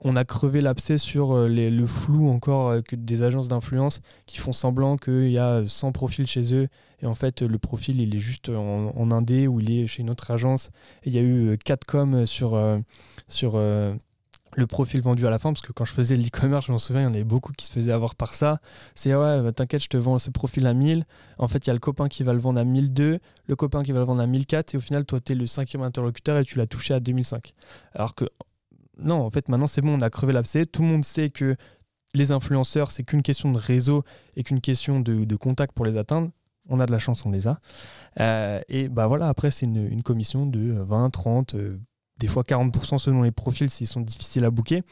on a crevé l'abcès sur euh, le flou encore euh, des agences d'influence qui font semblant qu'il y a 100 profils chez eux et en fait le profil il est juste en, indé ou il est chez une autre agence il y a eu 4 coms sur, sur le profil vendu à la fin, parce que quand je faisais l'e-commerce, je m'en souviens, il y en avait beaucoup qui se faisaient avoir par ça. C'est ouais, bah, t'inquiète, je te vends ce profil à 1000. En fait, il y a le copain qui va le vendre à 1002, le copain qui va le vendre à 1004, et au final, toi, tu es le cinquième interlocuteur et tu l'as touché à 2005. Alors que, non, en fait, maintenant, c'est bon, on a crevé l'abcès. Tout le monde sait que les influenceurs, c'est qu'une question de réseau et qu'une question de, contact pour les atteindre. On a de la chance, on les a. Euh, et bah voilà, après, c'est une, une, commission de 20, 30, des fois 40% selon les profils s'ils sont difficiles à booker.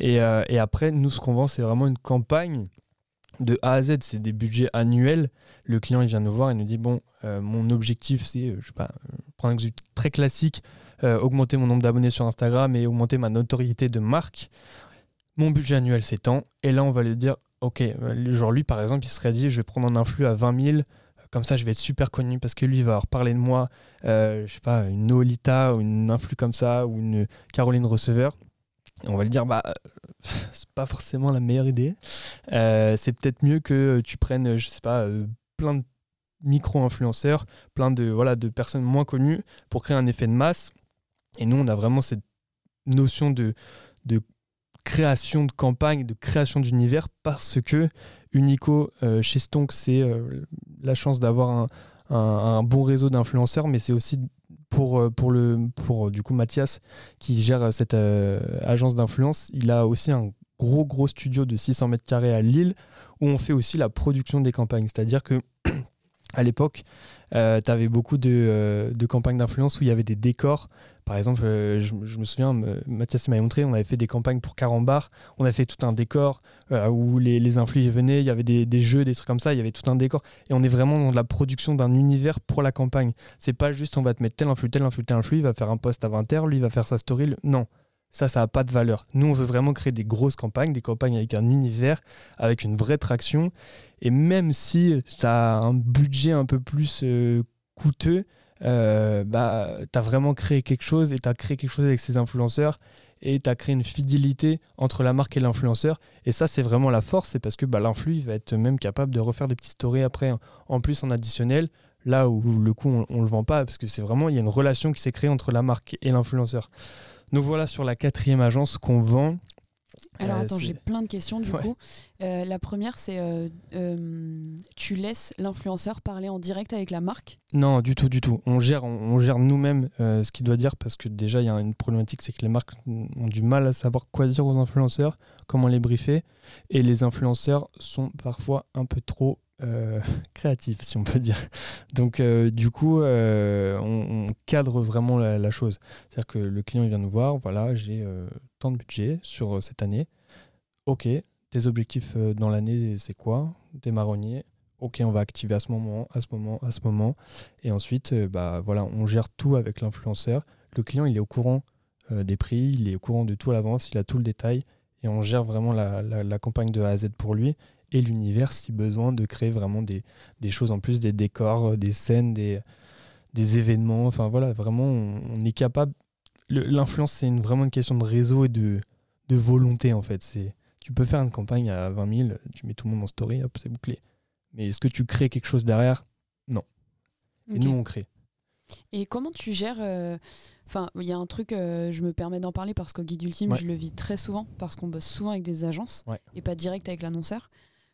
Euh, et, après, nous, ce qu'on vend, c'est vraiment une campagne de A à Z. C'est des budgets annuels. Le client, il vient nous voir et nous dit Bon, euh, mon objectif, c'est, je sais pas, prendre un exemple très classique, euh, augmenter mon nombre d'abonnés sur Instagram et augmenter ma notoriété de marque. Mon budget annuel, tant. Et là, on va lui dire Ok, genre lui, par exemple, il serait dit Je vais prendre un influx à 20 000 comme ça, je vais être super connu parce que lui, va reparler de moi, euh, je sais pas, une Nolita ou une influx comme ça, ou une Caroline Receveur. on va lui dire, bah, [laughs] c'est pas forcément la meilleure idée. Euh, c'est peut-être mieux que tu prennes, je sais pas, euh, plein de micro-influenceurs, plein de, voilà, de personnes moins connues pour créer un effet de masse. Et nous, on a vraiment cette notion de, de création de campagne, de création d'univers parce que Unico euh, chez Stonk, c'est euh, la chance d'avoir un, bon réseau d'influenceurs, mais c'est aussi pour, euh, pour, du coup Mathias qui gère cette agence d'influence, il a aussi un gros gros studio de 600 mètres carrés à Lille où on fait aussi la production des campagnes. C'est-à-dire que à l'époque, euh, tu avais beaucoup de, de campagnes d'influence où il y avait des décors. Par exemple, euh, je, me souviens, Mathias m'a montré, on avait fait des campagnes pour Carambar, on a fait tout un décor euh, où les, les influx venaient, il y avait des, jeux, des trucs comme ça, il y avait tout un décor. Et on est vraiment dans la production d'un univers pour la campagne. C'est pas juste on va te mettre tel influx, tel influx, tel influx, il va faire un post à 20h, lui il va faire sa story. Non, ça, ça n'a pas de valeur. Nous, on veut vraiment créer des grosses campagnes, des campagnes avec un univers, avec une vraie traction. Et même si ça a un budget un peu plus euh, coûteux, euh, bah, tu as vraiment créé quelque chose et tu as créé quelque chose avec ces influenceurs et tu as créé une fidélité entre la marque et l'influenceur. Et ça, c'est vraiment la force, c'est parce que bah, l'influ, va être même capable de refaire des petites stories après, en plus en additionnel, là où le coup, on, ne le vend pas, parce que c'est vraiment, il y a une relation qui s'est créée entre la marque et l'influenceur. Donc voilà sur la quatrième agence qu'on vend. Alors euh, attends, j'ai plein de questions du coup. Euh, la première, c'est euh, tu laisses l'influenceur parler en direct avec la marque? Non, du tout, du tout. On gère, on, gère nous-mêmes ce qu'il doit dire parce que déjà, il y a une problématique, c'est que les marques ont du mal à savoir quoi dire aux influenceurs, comment les briefer, et les influenceurs sont parfois un peu trop [laughs] créatifs, si on peut dire. Donc, du coup, on, cadre vraiment la, la chose. C'est-à-dire que le client il vient nous voir, voilà, j'ai tant de budget sur euh, cette année. Ok, tes objectifs euh, dans l'année, c'est quoi? Des marronniers. Ok, on va activer à ce moment, à ce moment, à ce moment. Et ensuite, euh, bah, voilà, on gère tout avec l'influenceur. Le client, il est au courant des prix, il est au courant de tout à l'avance, il a tout le détail. Et on gère vraiment la, campagne de A à Z pour lui et l'univers si besoin de créer vraiment des, des, choses en plus, des décors, des scènes, des, des événements. Enfin voilà, vraiment, on est capable l'influence, c'est vraiment une question de réseau et de, de volonté, en fait. C'est, tu peux faire une campagne à 20 000, tu mets tout le monde en story, hop, c'est bouclé. Mais est-ce que tu crées quelque chose derrière? Non. Et nous, on crée. Et comment tu gères euh, Enfin, il y a un truc, euh, je me permets d'en parler parce qu'au guide ultime, je le vis très souvent parce qu'on bosse souvent avec des agences et pas direct avec l'annonceur.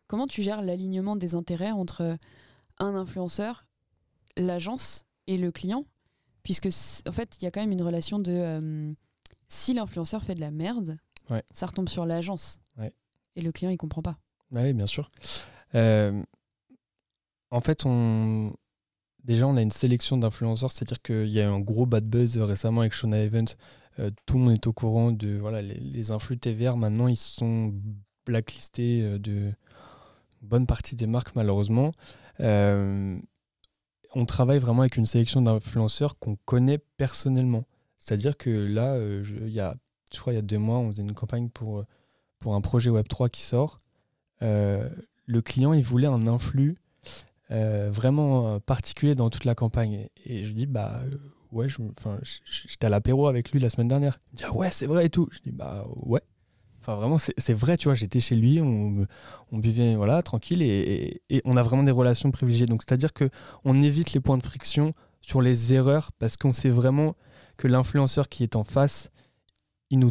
Comment tu gères l'alignement des intérêts entre un influenceur, l'agence et le client? Puisque en fait, il y a quand même une relation de euh, si l'influenceur fait de la merde, ça retombe sur l'agence. Et le client, il comprend pas. Oui, bien sûr. Euh, en fait, on... déjà, on a une sélection d'influenceurs, c'est-à-dire qu'il y a eu un gros bad buzz récemment avec Shona Evans. Euh, tout le monde est au courant de voilà, les, les influx TVR. Maintenant, ils sont blacklistés de bonne partie des marques, malheureusement on travaille vraiment avec une sélection d'influenceurs qu'on connaît personnellement. C'est-à-dire que là, euh, il y a, je crois, il y a deux mois, on faisait une campagne pour, euh, pour un projet Web3 qui sort. Euh, le client, il voulait un influx vraiment particulier dans toute la campagne. Et, je dis, bah ouais, j'étais à l'apéro avec lui la semaine dernière. Il dit, ah ouais, c'est vrai et tout. Je dis, bah ouais. Enfin, vraiment, c'est vrai, tu vois, j'étais chez lui, on, buvait, voilà, tranquille, et, on a vraiment des relations privilégiées. Donc, c'est-à-dire que on évite les points de friction sur les erreurs, parce qu'on sait vraiment que l'influenceur qui est en face, il, nous,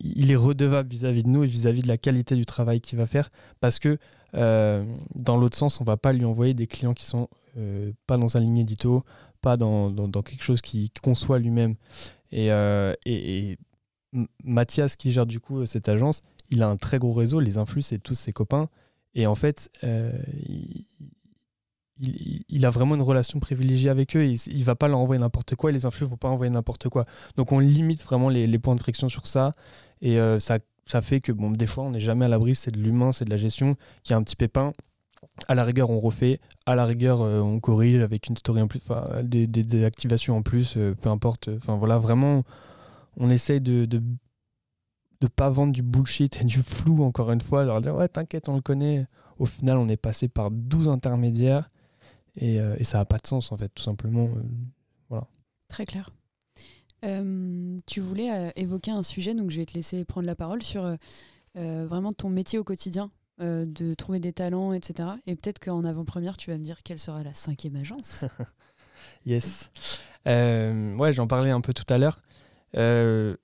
il est redevable vis-à-vis de nous et vis-à-vis de la qualité du travail qu'il va faire, parce que euh, dans l'autre sens, on va pas lui envoyer des clients qui sont euh, pas dans sa ligne édito, pas dans, dans, quelque chose qu'il conçoit lui-même. Et, euh, et, Mathias, qui gère du coup euh, cette agence, il a un très gros réseau, les influx, c'est tous ses copains. Et en fait, euh, il, a vraiment une relation privilégiée avec eux. il ne va pas leur envoyer n'importe quoi et les influx vont pas envoyer n'importe quoi. Donc on limite vraiment les, points de friction sur ça. Et euh, ça, ça fait que bon, des fois, on n'est jamais à l'abri. C'est de l'humain, c'est de la gestion. Il y a un petit pépin. À la rigueur, on refait. À la rigueur, on corrige avec une story en plus, des, des, activations en plus, peu importe. Enfin voilà, vraiment on essaye de, de de pas vendre du bullshit et du flou encore une fois, leur dire ouais t'inquiète on le connaît. Au final on est passé par 12 intermédiaires et, euh, et ça n'a pas de sens en fait tout simplement. Euh, voilà. Très clair. Euh, tu voulais évoquer un sujet donc je vais te laisser prendre la parole sur vraiment ton métier au quotidien. de trouver des talents, etc. Et peut-être qu'en avant-première, tu vas me dire quelle sera la cinquième agence. [laughs] yes. ouais, j'en parlais un peu tout à l'heure. Euh,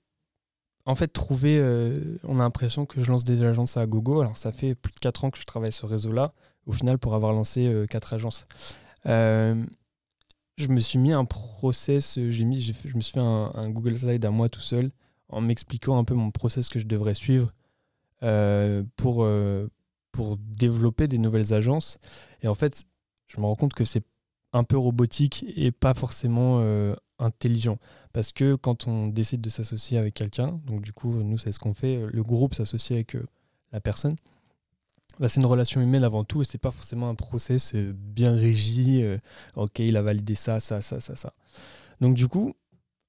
en fait, trouver, euh, on a l'impression que je lance des agences à gogo. Alors, ça fait plus de 4 ans que je travaille ce réseau-là, au final, pour avoir lancé 4 euh, agences. je me suis mis un process, j'ai mis, je me suis fait un, Google Slide à moi tout seul, en m'expliquant un peu mon process que je devrais suivre. pour, pour développer des nouvelles agences. Et en fait, je me rends compte que c'est un peu robotique et pas forcément intelligent. Parce que quand on décide de s'associer avec quelqu'un, donc du coup, nous, c'est ce qu'on fait, le groupe s'associe avec la personne. Bah, c'est une relation humaine avant tout et c'est pas forcément un process euh, bien régi. Euh, ok, il a validé ça, ça, ça, ça, ça. Donc du coup,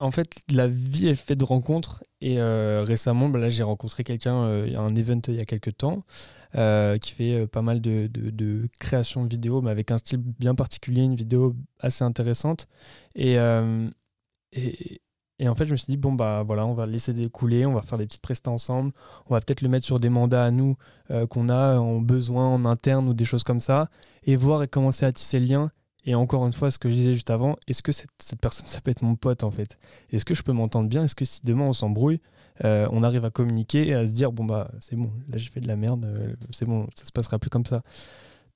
en fait, la vie est faite de rencontres et euh, récemment, bah, là, j'ai rencontré quelqu'un, a un event il y a quelques temps, qui fait pas mal de, de, création de vidéos, mais avec un style bien particulier, une vidéo assez intéressante. Et, et, en fait, je me suis dit, bon, bah voilà, on va le laisser découler, on va faire des petites prestats ensemble, on va peut-être le mettre sur des mandats à nous euh, qu'on a en besoin en interne ou des choses comme ça, et voir et commencer à tisser le lien. Et encore une fois, ce que je disais juste avant, est-ce que cette, cette, personne, [laughs] ça peut être mon pote en fait? Est-ce que je peux m'entendre bien? Est-ce que si demain on s'embrouille, euh, on arrive à communiquer et à se dire, bon, bah c'est bon, là j'ai fait de la merde, euh, c'est bon, ça se passera plus comme ça?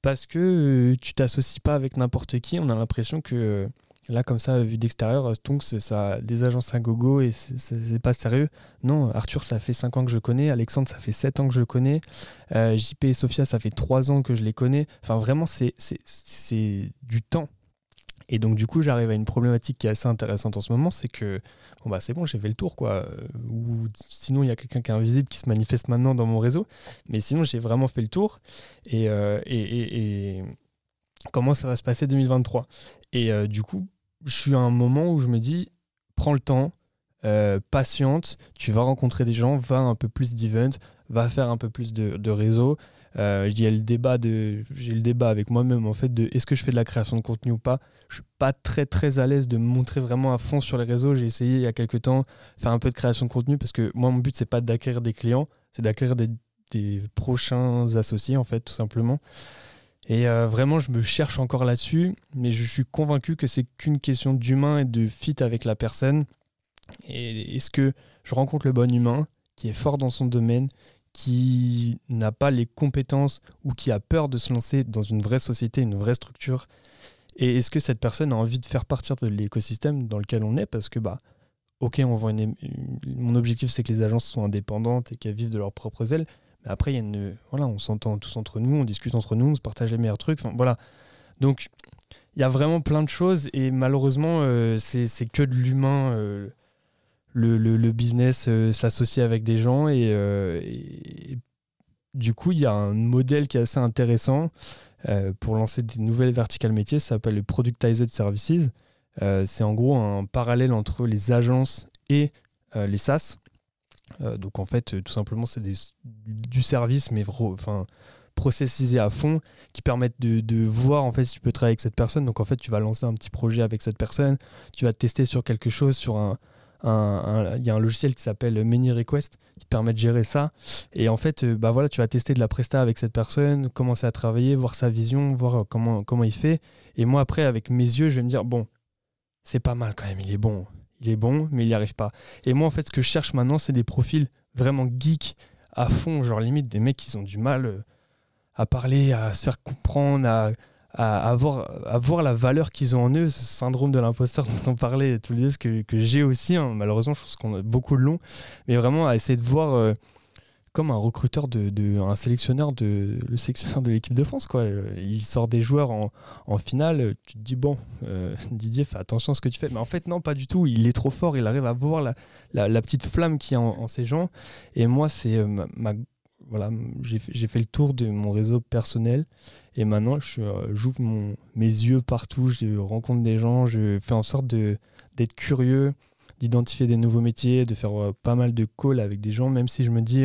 Parce que tu t'associes pas avec n'importe qui, on a l'impression que Là, comme ça, vu d'extérieur, Stonks, ça a des agences à gogo et c'est pas sérieux. Non, Arthur, ça fait 5 ans que je connais. Alexandre, ça fait 7 ans que je connais. Euh, JP et Sophia, ça fait 3 ans que je les connais. Enfin, vraiment, c'est du temps. Et donc, du coup, j'arrive à une problématique qui est assez intéressante en ce moment c'est que, bon, bah, c'est bon, j'ai fait le tour, quoi. Ou sinon, il y a quelqu'un qui est invisible qui se manifeste maintenant dans mon réseau. Mais sinon, j'ai vraiment fait le tour. et, euh, et, et comment ça va se passer 2023. Et euh, du coup, je suis à un moment où je me dis, prends le temps, euh, patiente, tu vas rencontrer des gens, va un peu plus d'events, va faire un peu plus de, de réseau. Euh, j'ai le débat de, j'ai le débat avec moi-même en fait de est-ce que je fais de la création de contenu ou pas? Je suis pas très très à l'aise de me montrer vraiment à fond sur les réseaux. J'ai essayé il y a quelques temps faire un peu de création de contenu parce que moi mon but c'est pas d'acquérir des clients, c'est d'acquérir des, des prochains associés en fait tout simplement. Et euh, vraiment, je me cherche encore là-dessus, mais je suis convaincu que c'est qu'une question d'humain et de fit avec la personne. Et est-ce que je rencontre le bon humain qui est fort dans son domaine, qui n'a pas les compétences ou qui a peur de se lancer dans une vraie société, une vraie structure? Et est-ce que cette personne a envie de faire partir de l'écosystème dans lequel on est? Parce que, bah, ok, on voit mon objectif, c'est que les agences soient indépendantes et qu'elles vivent de leurs propres ailes. Après, y a voilà, on s'entend tous entre nous, on discute entre nous, on se partage les meilleurs trucs. Voilà. Donc, il y a vraiment plein de choses et malheureusement, euh, c'est que de l'humain. Euh, le, le, business euh, s'associe avec des gens et, du coup, il y a un modèle qui est assez intéressant pour lancer des nouvelles verticales métiers. Ça s'appelle le Productized Services. c'est en gros un parallèle entre les agences et les SaaS. Euh, donc en fait, tout simplement, c'est du service, mais enfin, processisé à fond, qui permettent de, voir en fait si tu peux travailler avec cette personne. Donc en fait, tu vas lancer un petit projet avec cette personne, tu vas tester sur quelque chose, sur un, il y a un logiciel qui s'appelle Many Request qui te permet de gérer ça. Et en fait, euh, bah voilà, tu vas tester de la presta avec cette personne, commencer à travailler, voir sa vision, voir euh, comment, comment il fait. Et moi, après, avec mes yeux, je vais me dire, bon, c'est pas mal quand même, il est bon il est bon, mais il n'y arrive pas. Et moi, en fait, ce que je cherche maintenant, c'est des profils vraiment geeks à fond, genre limite des mecs qui ont du mal euh, à parler, à se faire comprendre, à, avoir, voir la valeur qu'ils ont en eux, ce syndrome de l'imposteur [laughs] dont on parlait tous les deux, que, que j'ai aussi. Hein. Malheureusement, je pense qu'on a beaucoup de long, mais vraiment à essayer de voir. Euh, comme un recruteur de, un sélectionneur de le sélectionneur de l'équipe de France quoi. Il sort des joueurs en, en finale tu te dis bon euh, [laughs] Didier fais attention à ce que tu fais. Mais en fait non pas du tout. Il est trop fort. Il arrive à voir la, la, petite flamme qui est en, ces gens et moi c'est euh, ma, voilà j'ai fait le tour de mon réseau personnel. Et maintenant euh, j'ouvre mon mes yeux partout. Je rencontre des gens. Je fais en sorte de d'être curieux d'identifier des nouveaux métiers de faire pas mal de calls avec des gens même si je me dis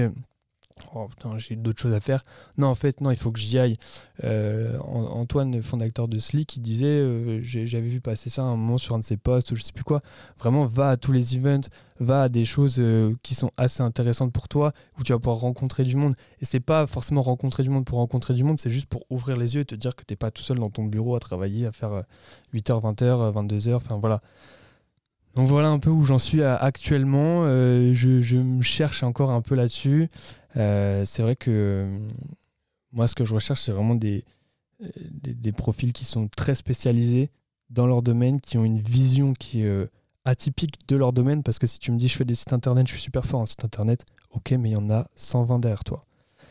Oh j'ai d'autres choses à faire. Non, en fait, non, il faut que j'y aille. Euh, Antoine, fondateur de Slick, qui disait, euh, j'avais vu passer ça un moment sur un de ses posts ou je sais plus quoi. Vraiment, va à tous les events, va à des choses euh, qui sont assez intéressantes pour toi, où tu vas pouvoir rencontrer du monde. Et c'est pas forcément rencontrer du monde pour rencontrer du monde, c'est juste pour ouvrir les yeux et te dire que t'es pas tout seul dans ton bureau à travailler, à faire 8h, 20h, 22h, enfin voilà. Donc voilà un peu où j'en suis actuellement. je, me cherche encore un peu là-dessus. Euh, c'est vrai que euh, moi, ce que je recherche, c'est vraiment des, euh, des, profils qui sont très spécialisés dans leur domaine, qui ont une vision qui est atypique de leur domaine. Parce que si tu me dis, je fais des sites internet, je suis super fort en site internet, ok, mais il y en a 120 derrière toi.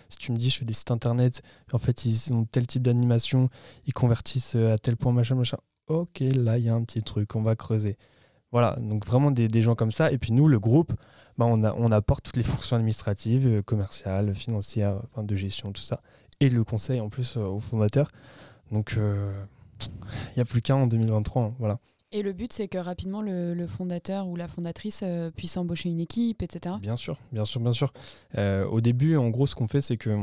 Si tu me dis, je fais des sites internet, en fait, ils ont tel type d'animation, ils convertissent à tel point, machin, machin. Ok, là, il y a un petit truc, on va creuser. Voilà, donc vraiment des, des, gens comme ça. Et puis nous, le groupe, bah, on, a, on apporte toutes les fonctions administratives, euh, commerciales, financières, enfin, de gestion, tout ça. Et le conseil en plus euh, aux fondateurs. Donc euh, il n'y a plus qu'un en 2023. Hein, voilà. Et le but, c'est que rapidement le, fondateur ou la fondatrice puisse embaucher une équipe, etc. Bien sûr, bien sûr, bien sûr. au début, en gros, ce qu'on fait, c'est que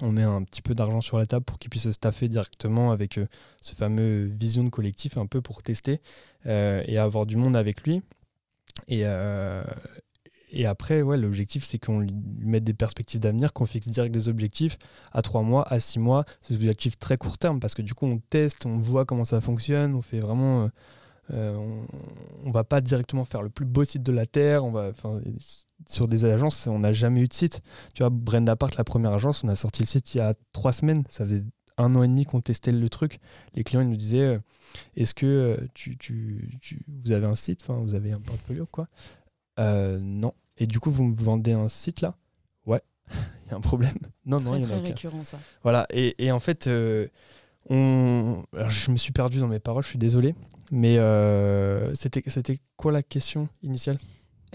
on met un petit peu d'argent sur la table pour qu'il puisse se staffer directement avec ce fameux vision de collectif, un peu pour tester et avoir du monde avec lui. Et, et après, ouais, l'objectif, c'est qu'on lui mette des perspectives d'avenir, qu'on fixe direct des objectifs à 3 mois, à 6 mois. C'est des objectifs très court terme parce que du coup, on teste, on voit comment ça fonctionne, on fait vraiment. Euh, euh, on, ne va pas directement faire le plus beau site de la Terre. On va, sur des agences, on n'a jamais eu de site. Tu vois, Brenda Part, la première agence, on a sorti le site il y a 3 semaines. Ça faisait un an et demi qu'on testait le truc. Les clients ils nous disaient euh, Est-ce que tu, tu, vous avez un site? Enfin, Vous avez un portfolio quoi? Non. Et du coup, vous me vendez un site là? Ouais, [laughs] il y a un problème. Non, non, il y en a très récurrent ça. Voilà, et, et en fait, euh, on... je me suis perdu dans mes paroles, je suis désolé. Mais euh, c'était quoi la question initiale?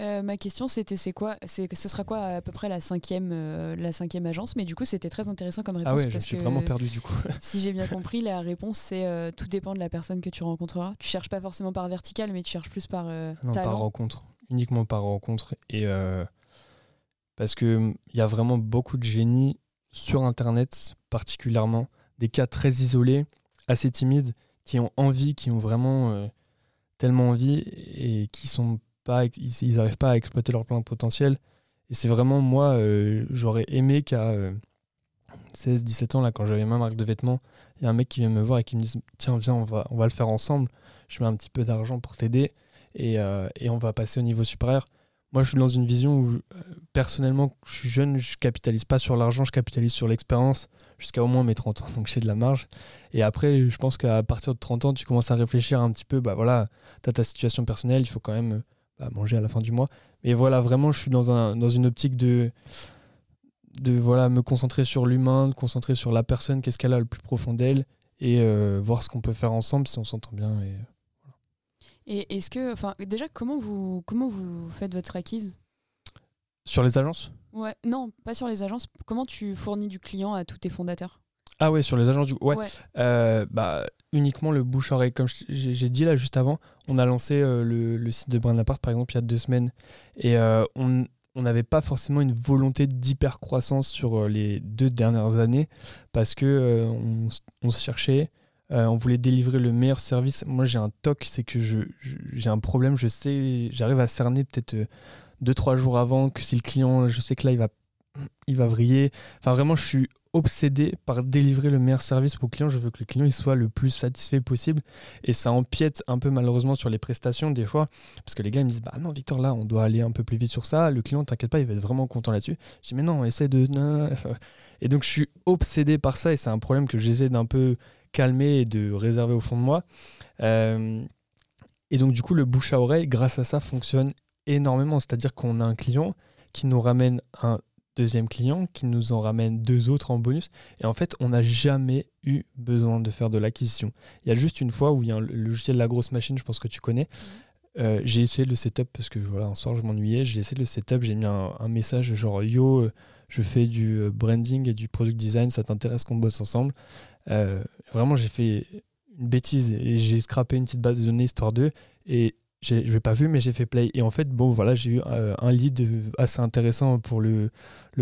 Euh, ma question c'était c'est quoi c'est ce sera quoi à peu près la cinquième la cinquième agence? Mais du coup c'était très intéressant comme réponse ah ouais je suis vraiment perdu du coup. [laughs] si j'ai bien compris la réponse c'est tout dépend de la personne que tu rencontreras. Tu cherches pas forcément par vertical mais tu cherches plus par non par rencontre. Uniquement par rencontre. Et euh, parce qu'il y a vraiment beaucoup de génies sur Internet, particulièrement, des cas très isolés, assez timides, qui ont envie, qui ont vraiment euh, tellement envie et qui sont pas, ils n'arrivent pas à exploiter leur plein potentiel. Et c'est vraiment moi, euh, j'aurais aimé qu'à 16-17 ans, là, quand j'avais ma marque de vêtements, il y a un mec qui vient me voir et qui me dit Tiens, viens, on va, on va le faire ensemble. Je mets un petit peu d'argent pour t'aider. Euh, et, on va passer au niveau supérieur. Moi, je suis dans une vision où, euh, personnellement, je suis jeune, je capitalise pas sur l'argent, je capitalise sur l'expérience jusqu'à au moins mes 30 ans, [laughs] donc j'ai de la marge. Et après, je pense qu'à partir de 30 ans, tu commences à réfléchir un petit peu, bah voilà, tu as ta situation personnelle, il faut quand même bah, manger à la fin du mois. Mais voilà, vraiment, je suis dans, un, dans une optique de, de voilà, me concentrer sur l'humain, de concentrer sur la personne, qu'est-ce qu'elle a le plus profond d'elle, et euh, voir ce qu'on peut faire ensemble si on s'entend bien. Et, et est-ce que, enfin, déjà, comment vous, comment vous faites votre acquise? Sur les agences? Ouais, non, pas sur les agences. Comment tu fournis du client à tous tes fondateurs? Ah ouais, sur les agences du ouais. Euh, bah uniquement le bouche oreille. Comme j'ai dit là juste avant, on a lancé euh, le, site de Apart par exemple il y a deux semaines et euh, on n'avait pas forcément une volonté d'hyper croissance sur les deux dernières années parce que on, se cherchait on voulait délivrer le meilleur service. Moi, j'ai un toc, c'est que j'ai un problème. Je sais, j'arrive à cerner peut-être 2-3 euh, jours avant que si le client, je sais que là, il va, il va vriller. Enfin, vraiment, je suis obsédé par délivrer le meilleur service pour le client. Je veux que le client il soit le plus satisfait possible. Et ça empiète un peu malheureusement sur les prestations des fois. Parce que les gars ils me disent Bah non, Victor, là, on doit aller un peu plus vite sur ça. Le client, t'inquiète pas, il va être vraiment content là-dessus. Je dis Mais non, essaie de. Et donc je suis obsédé par ça et c'est un problème que j'essaie d'un peu calmer et de réserver au fond de moi. Euh, et donc du coup, le bouche à oreille, grâce à ça, fonctionne énormément. C'est-à-dire qu'on a un client qui nous ramène un deuxième client, qui nous en ramène deux autres en bonus. Et en fait, on n'a jamais eu besoin de faire de l'acquisition. Il y a juste une fois où il y a un logiciel de la grosse machine, je pense que tu connais. Mmh. Euh, j'ai essayé le setup parce que voilà, un soir je m'ennuyais. J'ai essayé le setup, j'ai mis un, message genre Yo, euh, je fais du branding et du product design, ça t'intéresse qu'on bosse ensemble? Euh, vraiment, j'ai fait une bêtise et j'ai scrappé une petite base de données histoire d'eux et je l'ai pas vu mais j'ai fait play. Et en fait bon voilà j'ai eu euh, un lead assez intéressant pour le,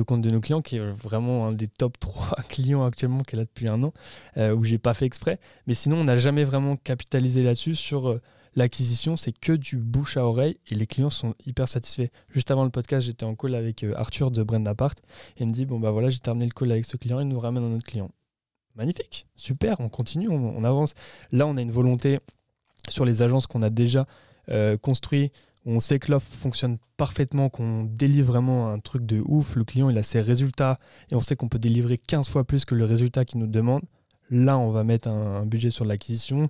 compte de nos clients qui est vraiment un des top [laughs] 3 clients actuellement qu'elle a depuis un an euh, où j'ai pas fait exprès. Mais sinon on n'a jamais vraiment capitalisé là-dessus sur euh, l'acquisition. C'est que du bouche à oreille et les clients sont hyper satisfaits. Juste avant le podcast j'étais en call avec Arthur de Brand Apart. Et il me dit bon bah voilà j'ai terminé le call avec ce client il nous ramène un autre client. Magnifique, super, on continue, on, avance. Là, on a une volonté sur les agences qu'on a déjà euh, construit, on sait que l'offre fonctionne parfaitement, qu'on délivre vraiment un truc de ouf, le client il a ses résultats et on sait qu'on peut délivrer 15 fois plus que le résultat qu'il nous demande. Là, on va mettre un, budget sur l'acquisition,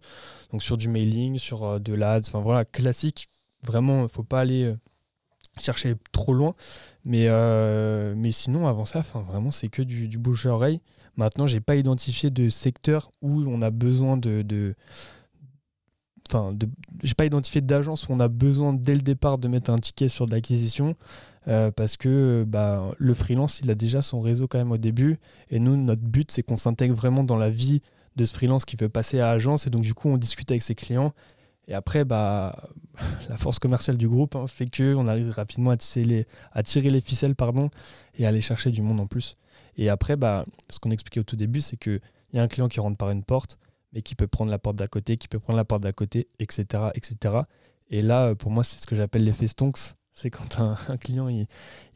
donc sur du mailing, sur euh, de l'ads, enfin voilà, classique. Vraiment, il ne faut pas aller euh, chercher trop loin. Mais, sinon, avant ça, vraiment, c'est que du, bouche à oreille. Maintenant, j'ai pas identifié de secteur où on a besoin de enfin, j'ai pas identifié d'agence où on a besoin dès le départ de mettre un ticket sur de l'acquisition. Euh, parce que bah, le freelance, il a déjà son réseau quand même au début. Et nous, notre but, c'est qu'on s'intègre vraiment dans la vie de ce freelance qui veut passer à agence. Et donc, du coup, on discute avec ses clients. Et après, bah, [laughs] la force commerciale du groupe hein, fait qu'on arrive rapidement à, tirer les ficelles pardon, et à aller chercher du monde en plus. Et après, bah, ce qu'on expliquait au tout début, c'est qu'il y a un client qui rentre par une porte, mais qui peut prendre la porte d'à côté, qui peut prendre la porte d'à côté, etc., etc. Et là, pour moi, c'est ce que j'appelle l'effet Stonks. C'est quand un, [laughs] client il,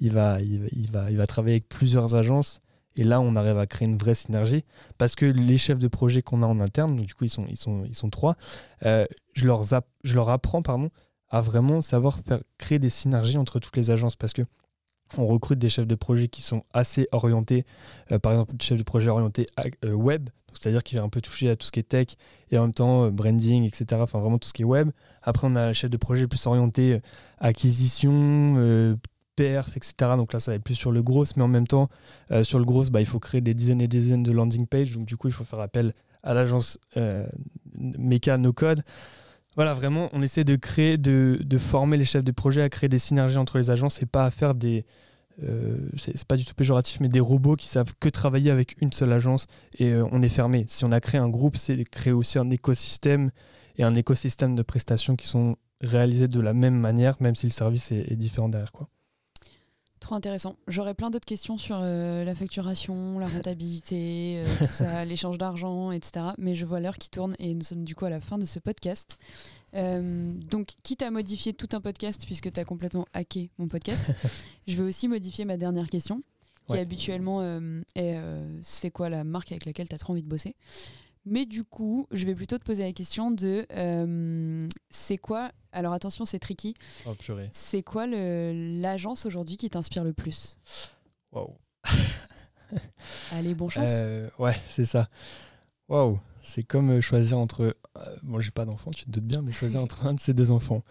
il, va, il, va, il va travailler avec plusieurs agences. Et là, on arrive à créer une vraie synergie. Parce que les chefs de projet qu'on a en interne, du coup, ils sont, ils sont, ils sont trois, euh, je, leur je leur apprends pardon, à vraiment savoir faire, créer des synergies entre toutes les agences. Parce que on recrute des chefs de projet qui sont assez orientés, euh, par exemple, des chefs de projet orientés euh, web, c'est-à-dire qui va un peu toucher à tout ce qui est tech et en même temps euh, branding, etc. Enfin, vraiment tout ce qui est web. Après, on a un chef de projet plus orienté acquisition, perf, etc. Donc là, ça va être plus sur le gros, mais en même temps, sur le gros, bah, il faut créer des dizaines et des dizaines de landing pages. Donc du coup, il faut faire appel à l'agence Mecha No Code. Voilà, vraiment, on essaie de créer, de, former les chefs de projet à créer des synergies entre les agences et pas à faire des. Euh, c'est pas du tout péjoratif, mais des robots qui savent que travailler avec une seule agence et euh, on est fermé. Si on a créé un groupe, c'est créer aussi un écosystème et un écosystème de prestations qui sont réalisés de la même manière, même si le service est, est différent derrière. Quoi. Trop intéressant. J'aurais plein d'autres questions sur euh, la facturation, la rentabilité, euh, [laughs] tout ça, l'échange d'argent, etc. Mais je vois l'heure qui tourne et nous sommes du coup à la fin de ce podcast. Euh, donc, quitte à modifier tout un podcast, puisque tu as complètement hacké mon podcast, [laughs] je vais aussi modifier ma dernière question, qui habituellement est c'est quoi la marque avec laquelle tu as trop envie de bosser? Mais du coup, je vais plutôt te poser la question de euh, c'est quoi Alors attention, c'est tricky. Oh, c'est quoi l'agence aujourd'hui qui t'inspire le plus? Waouh [laughs] Allez, bon chance. Euh, ouais, c'est ça. Waouh C'est comme euh, choisir entre. bon, j'ai pas d'enfant, tu te doutes bien, mais choisir entre [laughs] un de ces deux enfants.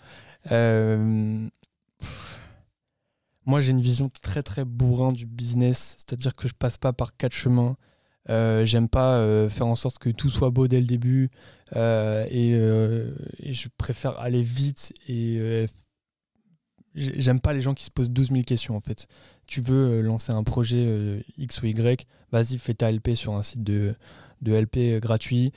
Moi, j'ai une vision très très bourrin du business, c'est-à-dire que je passe pas par quatre chemins. Euh, j'aime pas euh, faire en sorte que tout soit beau dès le début euh, et, je préfère aller vite et j'aime pas les gens qui se posent 12 000 questions en fait. Tu veux lancer un projet X ou Y, vas-y fais ta LP sur un site de, de LP gratuit.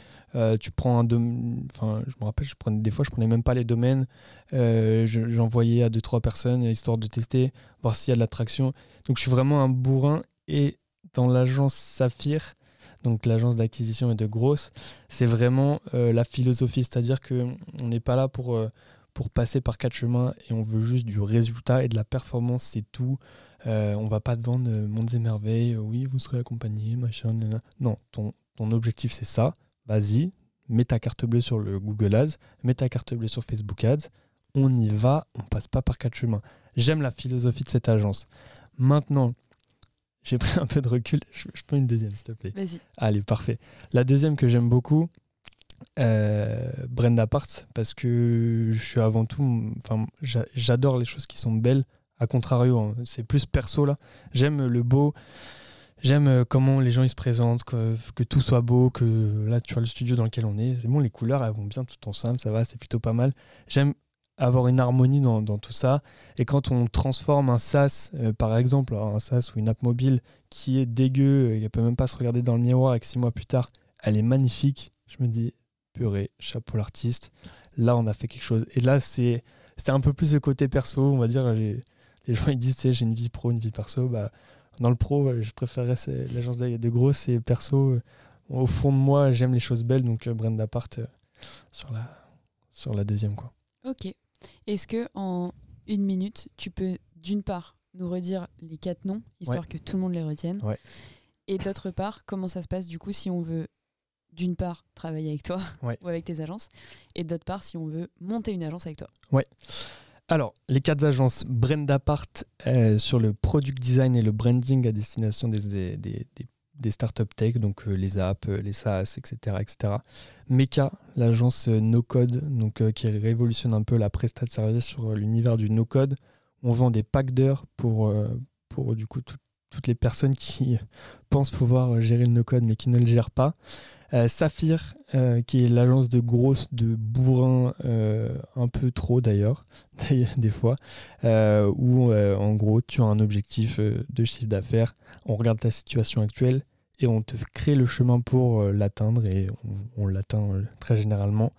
tu prends un domaine, enfin je me rappelle, je prenais, des fois je prenais même pas les domaines, j'envoyais à 2-3 personnes histoire de tester, voir s'il y a de l'attraction. Donc je suis vraiment un bourrin et dans l'agence Saphir, donc l'agence d'acquisition et de grosse, c'est vraiment euh, la philosophie, c'est-à-dire qu'on n'est pas là pour, euh, pour passer par quatre chemins et on veut juste du résultat et de la performance, c'est tout. Euh, on va pas te vendre mondes et merveilles, oui, vous serez accompagné, machin. Non, ton, ton objectif c'est ça, vas-y, mets ta carte bleue sur le Google Ads, mets ta carte bleue sur Facebook Ads, on y va, on passe pas par quatre chemins. J'aime la philosophie de cette agence. Maintenant, j'ai pris un peu de recul. Je, prends une deuxième, s'il te plaît. Vas-y. Allez, parfait. La deuxième que j'aime beaucoup, euh, Brenda Part, parce que je suis avant tout. Enfin, j'adore les choses qui sont belles. A contrario, hein, c'est plus perso là. J'aime le beau. J'aime euh, comment les gens ils se présentent, que, que, tout soit beau, que là tu vois le studio dans lequel on est, c'est bon, les couleurs elles vont bien tout ensemble, ça va, c'est plutôt pas mal. J'aime avoir une harmonie dans, tout ça. Et quand on transforme un SaaS, euh, par exemple, un SaaS ou une app mobile qui est dégueu, elle peut même pas se regarder dans le miroir et que six mois plus tard, elle est magnifique, je me dis, purée, chapeau l'artiste. Là, on a fait quelque chose. Et là, c'est un peu plus le côté perso, on va dire. Les gens ils disent, j'ai une vie pro, une vie perso. Bah, dans le pro, je préférerais l'agence de gros, c'est perso. Au fond de moi, j'aime les choses belles, donc euh, Brenda Part euh, sur, la, sur la deuxième. quoi. Ok. Est-ce que en une minute, tu peux d'une part nous redire les quatre noms, histoire que tout le monde les retienne, et d'autre part, comment ça se passe du coup si on veut d'une part travailler avec toi [laughs] ou avec tes agences, et d'autre part si on veut monter une agence avec toi? Ouais. Alors, les quatre agences Brenda Part euh, sur le product design et le branding à destination des, des, des des startups tech, donc euh, les apps, euh, les SaaS, etc. etc. Meka, l'agence euh, no code, donc qui révolutionne un peu la prestat de service sur l'univers du no code. On vend des packs d'heures pour, pour du coup toutes les personnes qui [laughs] pensent pouvoir gérer le no-code mais qui ne le gèrent pas. Euh, Saphir, euh, qui est l'agence de grosses, de bourrin, euh, un peu trop d'ailleurs, [laughs] des fois, où en gros tu as un objectif de chiffre d'affaires, on regarde ta situation actuelle et on te crée le chemin pour l'atteindre et on, l'atteint très généralement.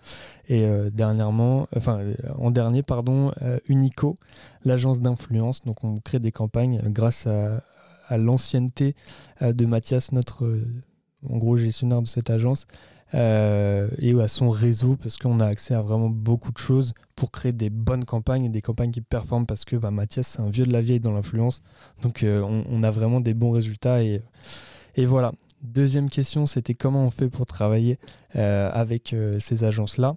Et dernièrement, enfin en dernier, pardon, Unico, l'agence d'influence, donc on crée des campagnes grâce à, à l'ancienneté de Mathias, notre en gros gestionnaire de cette agence, euh, et à son réseau parce qu'on a accès à vraiment beaucoup de choses pour créer des bonnes campagnes et des campagnes qui performent parce que bah, Mathias c'est un vieux de la vieille dans l'influence donc euh, on, a vraiment des bons résultats et, et voilà. Deuxième question c'était comment on fait pour travailler euh, avec ces agences là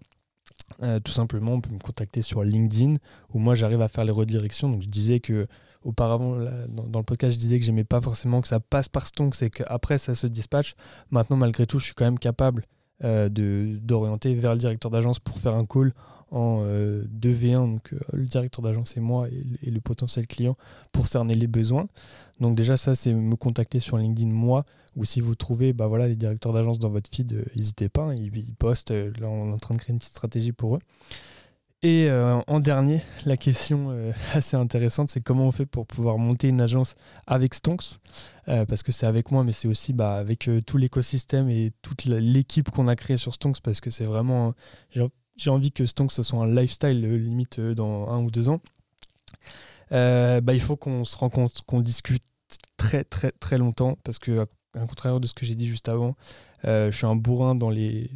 tout simplement, on peut me contacter sur LinkedIn où moi j'arrive à faire les redirections. Donc je disais que auparavant, dans, le podcast, je disais que j'aimais pas forcément que ça passe par Stonk, c'est qu'après ça se dispatche. Maintenant, malgré tout, je suis quand même capable euh, d'orienter vers le directeur d'agence pour faire un call en 2v1, euh, donc euh, le directeur d'agence et moi et, le potentiel client pour cerner les besoins. Donc déjà ça c'est me contacter sur LinkedIn moi ou si vous trouvez bah voilà les directeurs d'agence dans votre feed, n'hésitez pas, hein, ils, postent, là on est en train de créer une petite stratégie pour eux. Et euh, en dernier, la question euh, assez intéressante, c'est comment on fait pour pouvoir monter une agence avec Stonks euh, Parce que c'est avec moi, mais c'est aussi bah, avec tout l'écosystème et toute l'équipe qu'on a créée sur Stonks, parce que c'est vraiment... J'ai envie que Stonks soit un lifestyle, limite dans un ou deux ans. bah, il faut qu'on se rencontre, qu'on discute très très très longtemps, parce que à contraire de ce que j'ai dit juste avant, je suis un bourrin dans les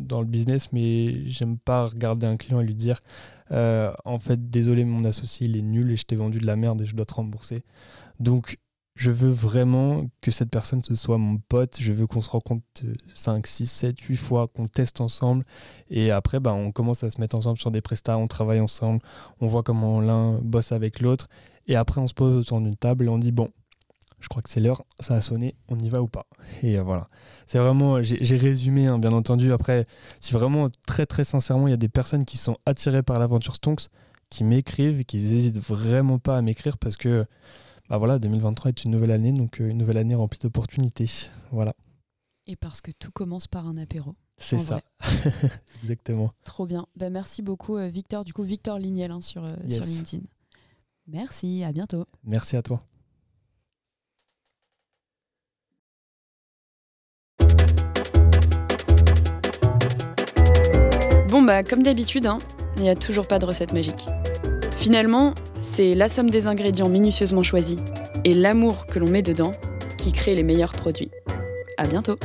dans le business, mais j'aime pas regarder un client et lui dire euh, en fait, désolé, mon associé il est nul et je t'ai vendu de la merde et je dois te rembourser. Donc, je veux vraiment que cette personne ce soit mon pote. Je veux qu'on se rencontre 5, 6, 7, 8 fois, qu'on teste ensemble. Et après, bah, on commence à se mettre ensemble sur des prestats, on travaille ensemble, on voit comment l'un bosse avec l'autre. Et après, on se pose autour d'une table et on dit bon, je crois que c'est l'heure, ça a sonné, on y va ou pas? Et euh, voilà. C'est vraiment, j'ai résumé, hein, bien entendu. Après, si vraiment, très très sincèrement, il y a des personnes qui sont attirées par l'aventure Stonks, qui m'écrivent et qui n'hésitent vraiment pas à m'écrire parce que, bah voilà, 2023 est une nouvelle année, donc euh, une nouvelle année remplie d'opportunités. Voilà. Et parce que tout commence par un apéro. C'est ça. [laughs] Exactement. Trop bien. Bah, merci beaucoup, euh, Victor. Du coup, Victor Lignel hein, sur, sur LinkedIn. Merci, à bientôt. Merci à toi. Bon bah comme d'habitude, hein, il n'y a toujours pas de recette magique. Finalement, c'est la somme des ingrédients minutieusement choisis et l'amour que l'on met dedans qui crée les meilleurs produits. À bientôt